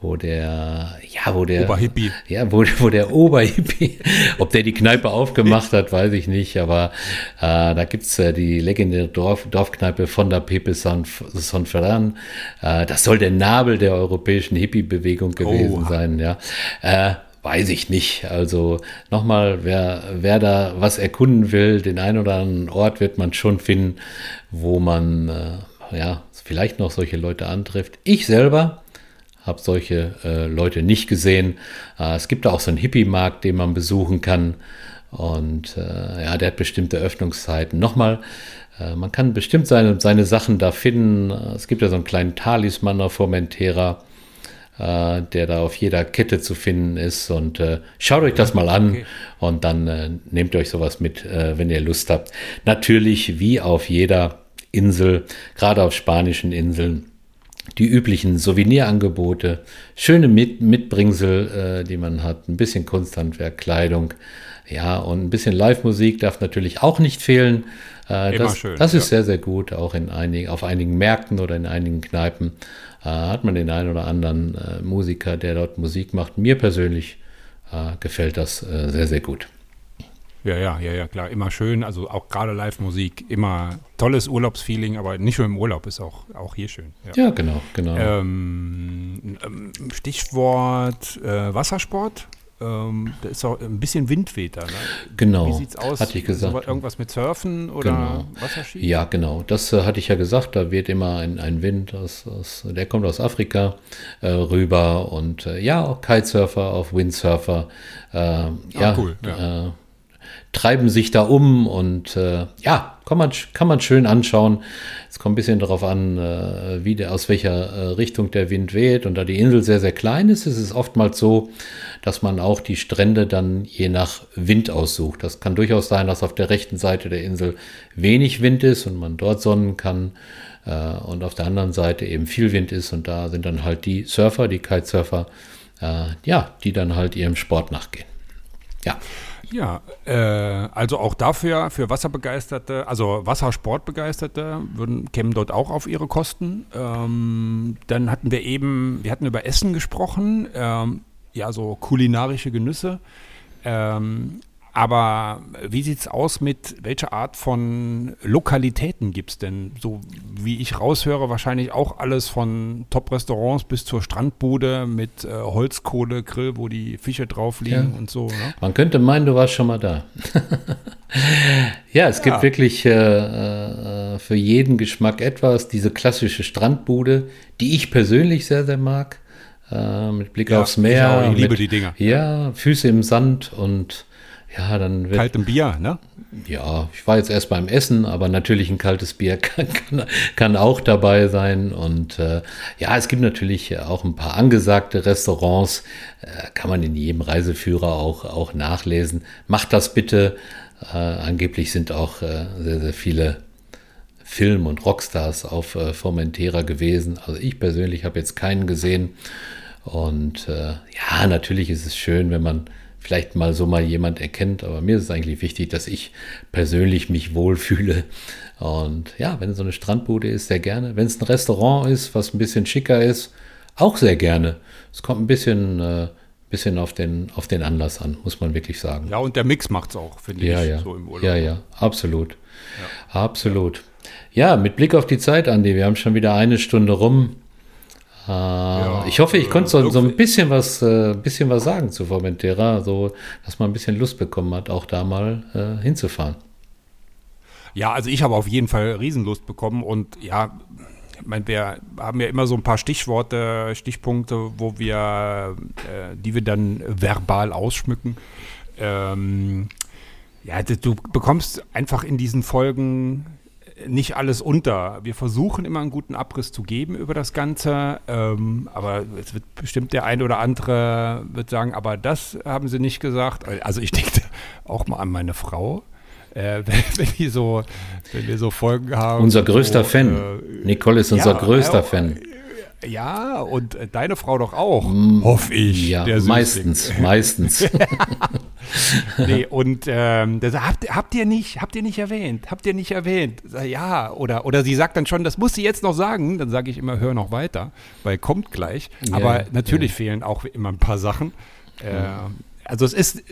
wo der, ja, wo der, Oberhippie. ja, wo, wo der Oberhippie, ob der die Kneipe aufgemacht hat, weiß ich nicht, aber äh, da gibt's äh, die legendäre Dorf, Dorfkneipe von der Pepe San, San Ferran. Äh, das soll der Nabel der europäischen Hippie-Bewegung gewesen Oha. sein, ja. Äh, weiß ich nicht. Also nochmal, wer, wer da was erkunden will, den einen oder anderen Ort wird man schon finden, wo man, äh, ja, vielleicht noch solche Leute antrifft. Ich selber habe solche äh, Leute nicht gesehen. Äh, es gibt da auch so einen Hippie-Markt, den man besuchen kann. Und äh, ja, der hat bestimmte Öffnungszeiten. Nochmal, äh, man kann bestimmt seine, seine Sachen da finden. Es gibt ja so einen kleinen Talisman auf Formentera, äh, der da auf jeder Kette zu finden ist. Und äh, schaut euch das mal an Okay. und dann nehmt euch sowas mit, wenn ihr Lust habt. Natürlich, wie auf jeder Insel, gerade auf spanischen Inseln, die üblichen Souvenirangebote, schöne Mit Mitbringsel, äh, die man hat, ein bisschen Kunsthandwerk, Kleidung, ja, und ein bisschen Live-Musik darf natürlich auch nicht fehlen. Äh, Immer das schön, das ist ja. sehr, sehr gut, auch in einigen, auf einigen Märkten oder in einigen Kneipen äh, hat man den einen oder anderen äh, Musiker, der dort Musik macht. Mir persönlich äh, gefällt das äh, sehr, sehr gut. Ja, ja, ja, ja, klar, immer schön. Also auch gerade Live-Musik, immer tolles Urlaubsfeeling, aber nicht nur im Urlaub, ist auch, auch hier schön. Ja. Ja, genau, genau. Ähm, ähm, Stichwort äh, Wassersport. Ähm, da ist auch ein bisschen Windwetter. Ne? Genau. Wie sieht's aus? Hatte ich gesagt. So, irgendwas mit Surfen oder Genau. Wasserski? Ja, genau. Das äh, hatte ich ja gesagt. Da wird immer ein, ein Wind, aus, aus, der kommt aus Afrika äh, rüber. Und äh, ja, auch Kitesurfer, auch Windsurfer. Äh, ja, cool, ja. Treiben sich da um und äh, ja, kann man, kann man schön anschauen. Es kommt ein bisschen darauf an, äh, wie der, aus welcher äh, Richtung der Wind weht. Und da die Insel sehr, sehr klein ist, ist es oftmals so, dass man auch die Strände dann je nach Wind aussucht. Das kann durchaus sein, dass auf der rechten Seite der Insel wenig Wind ist und man dort sonnen kann äh, und auf der anderen Seite eben viel Wind ist und da sind dann halt die Surfer, die Kitesurfer, äh, ja, die dann halt ihrem Sport nachgehen. Ja. Ja, äh, also auch dafür, für Wasserbegeisterte, also Wassersportbegeisterte, würden, kämen dort auch auf ihre Kosten. Ähm, dann hatten wir eben, wir hatten über Essen gesprochen, ähm, ja, so kulinarische Genüsse. Ähm, aber wie sieht es aus mit welcher Art von Lokalitäten gibt es denn? So wie ich raushöre, wahrscheinlich auch alles von Top-Restaurants bis zur Strandbude mit äh, Holzkohlegrill, wo die Fische drauf liegen Ja. und so. Ne? Man könnte meinen, du warst schon mal da. ja, es gibt Ja. wirklich äh, äh, für jeden Geschmack etwas. Diese klassische Strandbude, die ich persönlich sehr, sehr mag. Äh, mit Blick Ja, aufs Meer. ich auch. Ich liebe mit, die Dinger. Ja, Füße im Sand und ja, dann wird Kaltem Bier, ne? ja, ich war jetzt erst beim Essen, aber natürlich ein kaltes Bier kann, kann, kann auch dabei sein. Und äh, ja, es gibt natürlich auch ein paar angesagte Restaurants, äh, kann man in jedem Reiseführer auch, auch nachlesen. Macht das bitte. Äh, angeblich sind auch äh, sehr, sehr viele Film- und Rockstars auf äh, Formentera gewesen. Also ich persönlich habe jetzt keinen gesehen. Und äh, ja, natürlich ist es schön, wenn man vielleicht mal so mal jemand erkennt, aber mir ist es eigentlich wichtig, dass ich persönlich mich wohlfühle. Und ja, wenn es so eine Strandbude ist, sehr gerne. Wenn es ein Restaurant ist, was ein bisschen schicker ist, auch sehr gerne. Es kommt ein bisschen, äh, bisschen auf, den, auf den Anlass an, muss man wirklich sagen. Ja, und der Mix macht's auch, finde Ja, ich, ja. so im Urlaub. Ja, ja, absolut. Absolut. Ja, mit Blick auf die Zeit, Andi, wir haben schon wieder eine Stunde rum. Äh, ich hoffe, ich äh, konnte so, so ein bisschen was, äh, bisschen was sagen zu Formentera, so dass man ein bisschen Lust bekommen hat, auch da mal äh, hinzufahren. Ja, also ich habe auf jeden Fall Riesenlust bekommen und ja, ich meine, wir haben ja immer so ein paar Stichworte, Stichpunkte, wo wir, äh, die wir dann verbal ausschmücken. Ähm, ja, du bekommst einfach in diesen Folgen nicht alles unter. Wir versuchen immer einen guten Abriss zu geben über das Ganze, ähm, aber es wird bestimmt der ein oder andere wird sagen, aber das haben sie nicht gesagt. Also ich denke auch mal an meine Frau. Äh, wenn, wenn, die so, wenn wir so Folgen haben. Unser größter wo, Fan. äh, Nicole ist unser ja, größter ja, Fan. Ja, und äh, deine Frau doch auch, hoffe ich. Ja, meistens, meistens. Nee, und ähm, das habt, habt ihr nicht, habt ihr nicht erwähnt, habt ihr nicht erwähnt. Ja, oder, oder sie sagt dann schon, das muss sie jetzt noch sagen. Dann sage ich immer, hör noch weiter, weil kommt gleich. Ja, Aber natürlich ja. fehlen auch immer ein paar Sachen. Äh, also es ist, äh,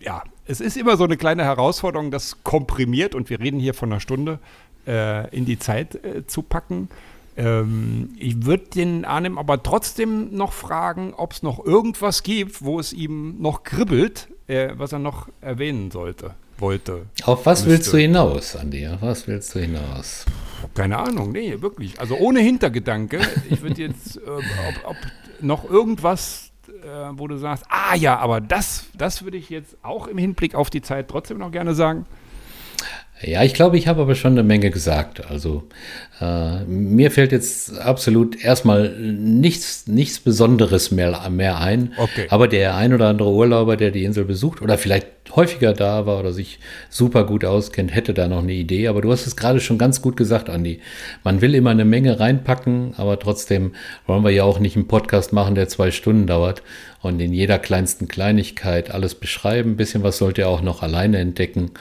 ja, es ist immer so eine kleine Herausforderung, das komprimiert, und wir reden hier von einer Stunde, äh, in die Zeit äh, zu packen. Ähm, ich würde den Arnim aber trotzdem noch fragen, ob es noch irgendwas gibt, wo es ihm noch kribbelt, äh, was er noch erwähnen sollte, wollte. Auf was Müsste. willst du hinaus, Andi? Auf was willst du hinaus? Keine Ahnung, nee, wirklich. Also ohne Hintergedanke. Ich würde jetzt, äh, ob, ob noch irgendwas, äh, wo du sagst, ah ja, aber das, das würde ich jetzt auch im Hinblick auf die Zeit trotzdem noch gerne sagen. Ja, ich glaube, ich habe aber schon eine Menge gesagt. Also äh, mir fällt jetzt absolut erstmal nichts, nichts Besonderes mehr, mehr ein. Okay. Aber der ein oder andere Urlauber, der die Insel besucht oder vielleicht häufiger da war oder sich super gut auskennt, hätte da noch eine Idee. Aber du hast es gerade schon ganz gut gesagt, Andi. Man will immer eine Menge reinpacken, aber trotzdem wollen wir ja auch nicht einen Podcast machen, der zwei Stunden dauert und in jeder kleinsten Kleinigkeit alles beschreiben. Ein bisschen was sollt ihr auch noch alleine entdecken.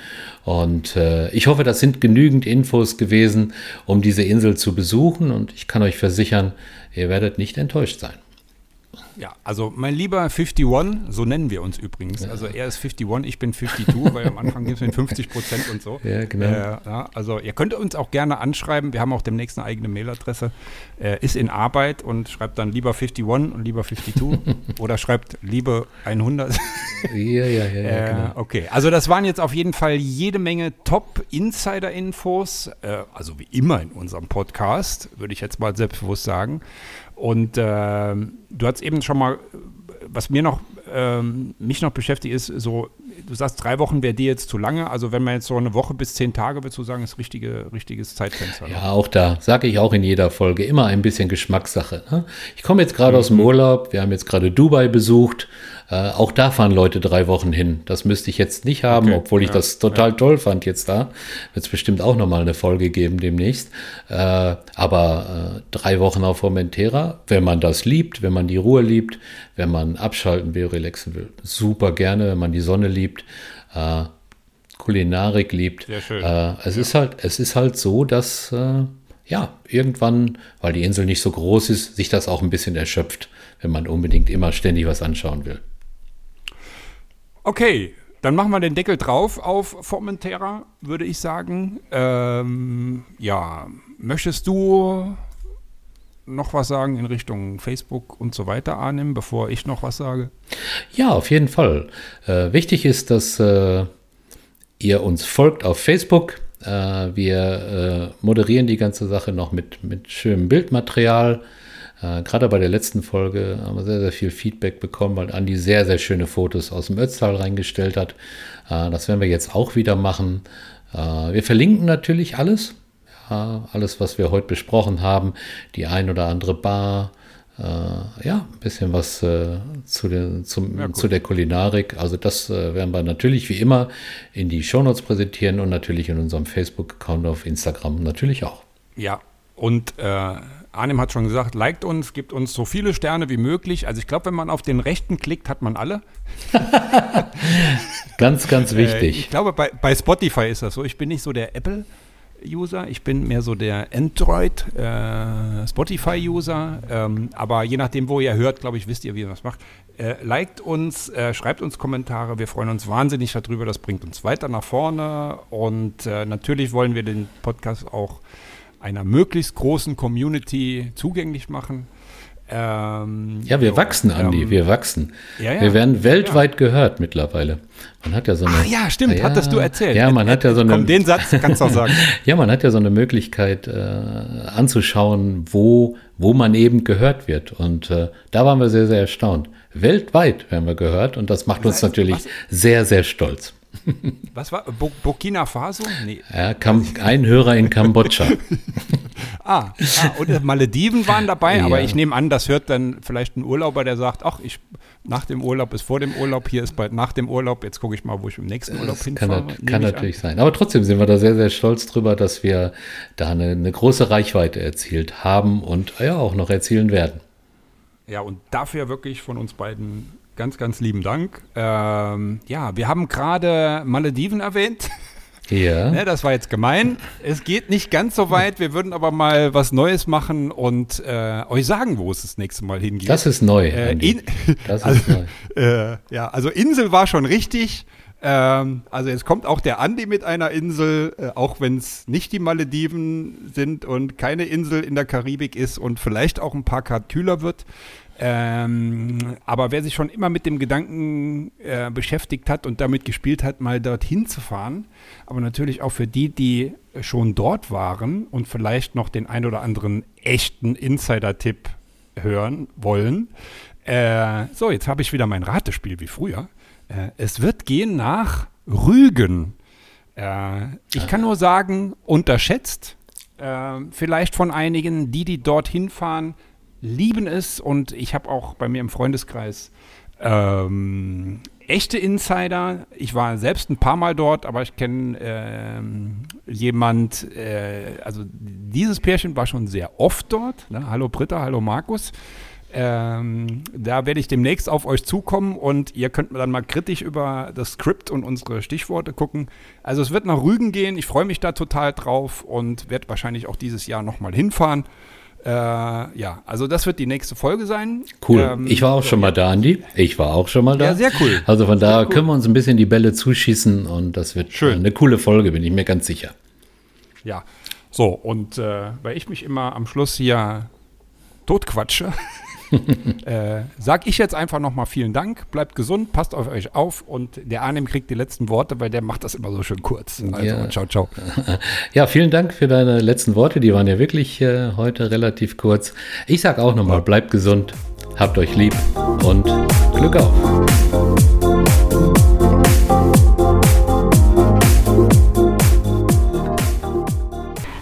Und äh, ich hoffe, das sind genügend Infos gewesen, um diese Insel zu besuchen. Und ich kann euch versichern, ihr werdet nicht enttäuscht sein. Ja, also mein lieber 51, so nennen wir uns übrigens. Ja. Also er ist 51, ich bin 52, weil am Anfang gibt es mit 50 Prozent und so. Ja, genau. Äh, ja, also ihr könnt uns auch gerne anschreiben. Wir haben auch demnächst eine eigene Mailadresse. Äh, ist in Arbeit und schreibt dann lieber 51 und lieber 52 oder schreibt liebe 100. ja, ja, ja, ja äh, genau. Okay, also das waren jetzt auf jeden Fall jede Menge Top-Insider-Infos. Äh, also wie immer in unserem Podcast, würde ich jetzt mal selbstbewusst sagen. Und äh, du hast eben schon mal, was mir noch, ähm, mich noch beschäftigt, ist so, du sagst, drei Wochen wäre dir jetzt zu lange. Also wenn man jetzt so eine Woche bis zehn Tage, würdest du sagen, ist richtige, richtiges Zeitfenster. Ja, auch da sage ich auch in jeder Folge immer ein bisschen Geschmackssache. Ne? Ich komme jetzt gerade mhm. aus dem Urlaub, wir haben jetzt gerade Dubai besucht. Äh, auch da fahren Leute drei Wochen hin. Das müsste ich jetzt nicht haben, okay, obwohl ich ja, das total ja. toll fand jetzt da. Wird es bestimmt auch nochmal eine Folge geben demnächst. Äh, aber äh, drei Wochen auf Formentera, wenn man das liebt, wenn man die Ruhe liebt, wenn man abschalten will, relaxen will, super gerne, wenn man die Sonne liebt. Äh, Kulinarik liebt. Sehr schön. Äh, es ja. ist halt, es ist halt so, dass äh, ja irgendwann, weil die Insel nicht so groß ist, sich das auch ein bisschen erschöpft, wenn man unbedingt immer ständig was anschauen will. Okay, dann machen wir den Deckel drauf auf Formentera, würde ich sagen. Ähm, ja, möchtest du noch was sagen in Richtung Facebook und so weiter, Arnim, bevor ich noch was sage? Ja, auf jeden Fall. Äh, wichtig ist, dass äh, ihr uns folgt auf Facebook. Äh, wir äh, moderieren die ganze Sache noch mit, mit schönem Bildmaterial. Äh, Gerade bei der letzten Folge haben wir sehr, sehr viel Feedback bekommen, weil Andi sehr, sehr schöne Fotos aus dem Ötztal reingestellt hat. Äh, das werden wir jetzt auch wieder machen. Äh, wir verlinken natürlich alles. Ja, alles, was wir heute besprochen haben. Die ein oder andere Bar. Äh, ja, ein bisschen was äh, zu, den, zum, ja, zu der Kulinarik. Also das äh, werden wir natürlich wie immer in die Shownotes präsentieren und natürlich in unserem Facebook-Account auf Instagram natürlich auch. Ja, und äh, Arnim hat schon gesagt, liked uns, gibt uns so viele Sterne wie möglich. Also ich glaube, wenn man auf den rechten klickt, hat man alle. ganz, ganz äh, wichtig. Äh, ich glaube, bei, bei Spotify ist das so. Ich bin nicht so der Apple. User, ich bin mehr so der Android äh, Spotify User, ähm, aber je nachdem, wo ihr hört, glaube ich, wisst ihr, wie ihr das macht. Äh, liked uns, äh, schreibt uns Kommentare, wir freuen uns wahnsinnig darüber, das bringt uns weiter nach vorne und äh, natürlich wollen wir den Podcast auch einer möglichst großen Community zugänglich machen. Ähm, ja, wir so, wachsen, Andi, ähm, wir wachsen. Ja, ja, wir werden weltweit ja. gehört mittlerweile. Man hat ja so eine. Ach ja, stimmt, hattest du erzählt. Ja, man hat ja so eine. Komm, den Satz kannst du auch sagen. ja, man hat ja so eine Möglichkeit äh, anzuschauen, wo, wo man eben gehört wird. Und äh, da waren wir sehr, sehr erstaunt. Weltweit werden wir gehört und das macht uns natürlich was? sehr, sehr stolz. Was war? Burkina Faso? Nee. Ja, kam ein Hörer in Kambodscha. ah, ah, und Malediven waren dabei, ja. aber ich nehme an, das hört dann vielleicht ein Urlauber, der sagt, ach, ich nach dem Urlaub ist vor dem Urlaub, hier ist bald nach dem Urlaub, jetzt gucke ich mal, wo ich im nächsten Urlaub das hinfahre. Kann, kann natürlich an. sein. Aber trotzdem sind wir da sehr, sehr stolz drüber, dass wir da eine, eine große Reichweite erzielt haben und ja auch noch erzielen werden. Ja, und dafür wirklich von uns beiden Ganz, ganz lieben Dank. Ähm, ja, wir haben gerade Malediven erwähnt. Ja. ne, das war jetzt gemein. Es geht nicht ganz so weit. Wir würden aber mal was Neues machen und äh, euch sagen, wo es das nächste Mal hingeht. Das ist neu. Äh, in, das ist also, neu. Äh, ja, also Insel war schon richtig. Ähm, also jetzt kommt auch der Andi mit einer Insel, äh, auch wenn es nicht die Malediven sind und keine Insel in der Karibik ist und vielleicht auch ein paar Grad kühler wird. Ähm, aber wer sich schon immer mit dem Gedanken äh, beschäftigt hat und damit gespielt hat, mal dorthin zu fahren, aber natürlich auch für die, die schon dort waren und vielleicht noch den ein oder anderen echten Insider-Tipp hören wollen. Äh, so, jetzt habe ich wieder mein Ratespiel wie früher. Äh, es wird gehen nach Rügen. Äh, ich kann nur sagen, unterschätzt. Äh, vielleicht von einigen, die, die dorthin fahren, lieben es und ich habe auch bei mir im Freundeskreis ähm, echte Insider. Ich war selbst ein paar Mal dort, aber ich kenne ähm, jemand, äh, also dieses Pärchen war schon sehr oft dort. Ne? Hallo Britta, hallo Markus. Ähm, da werde ich demnächst auf euch zukommen und ihr könnt dann mal kritisch über das Skript und unsere Stichworte gucken. Also es wird nach Rügen gehen. Ich freue mich da total drauf und werde wahrscheinlich auch dieses Jahr nochmal hinfahren. Äh, ja, also das wird die nächste Folge sein. Cool. Ähm, ich war auch schon mal da, Andi. Ich war auch schon mal da. Ja, sehr cool. Also von daher Sehr cool. können wir uns ein bisschen die Bälle zuschießen und das wird Schön. eine coole Folge, bin ich mir ganz sicher. Ja, so, und äh, weil ich mich immer am Schluss hier totquatsche, äh, sag ich jetzt einfach nochmal vielen Dank, bleibt gesund, passt auf euch auf und der Arnim kriegt die letzten Worte, weil der macht das immer so schön kurz. Also, Ja. ciao, ciao. Ja, vielen Dank für deine letzten Worte. Die waren ja wirklich äh, heute relativ kurz. Ich sag auch nochmal, bleibt gesund, habt euch lieb und Glück auf.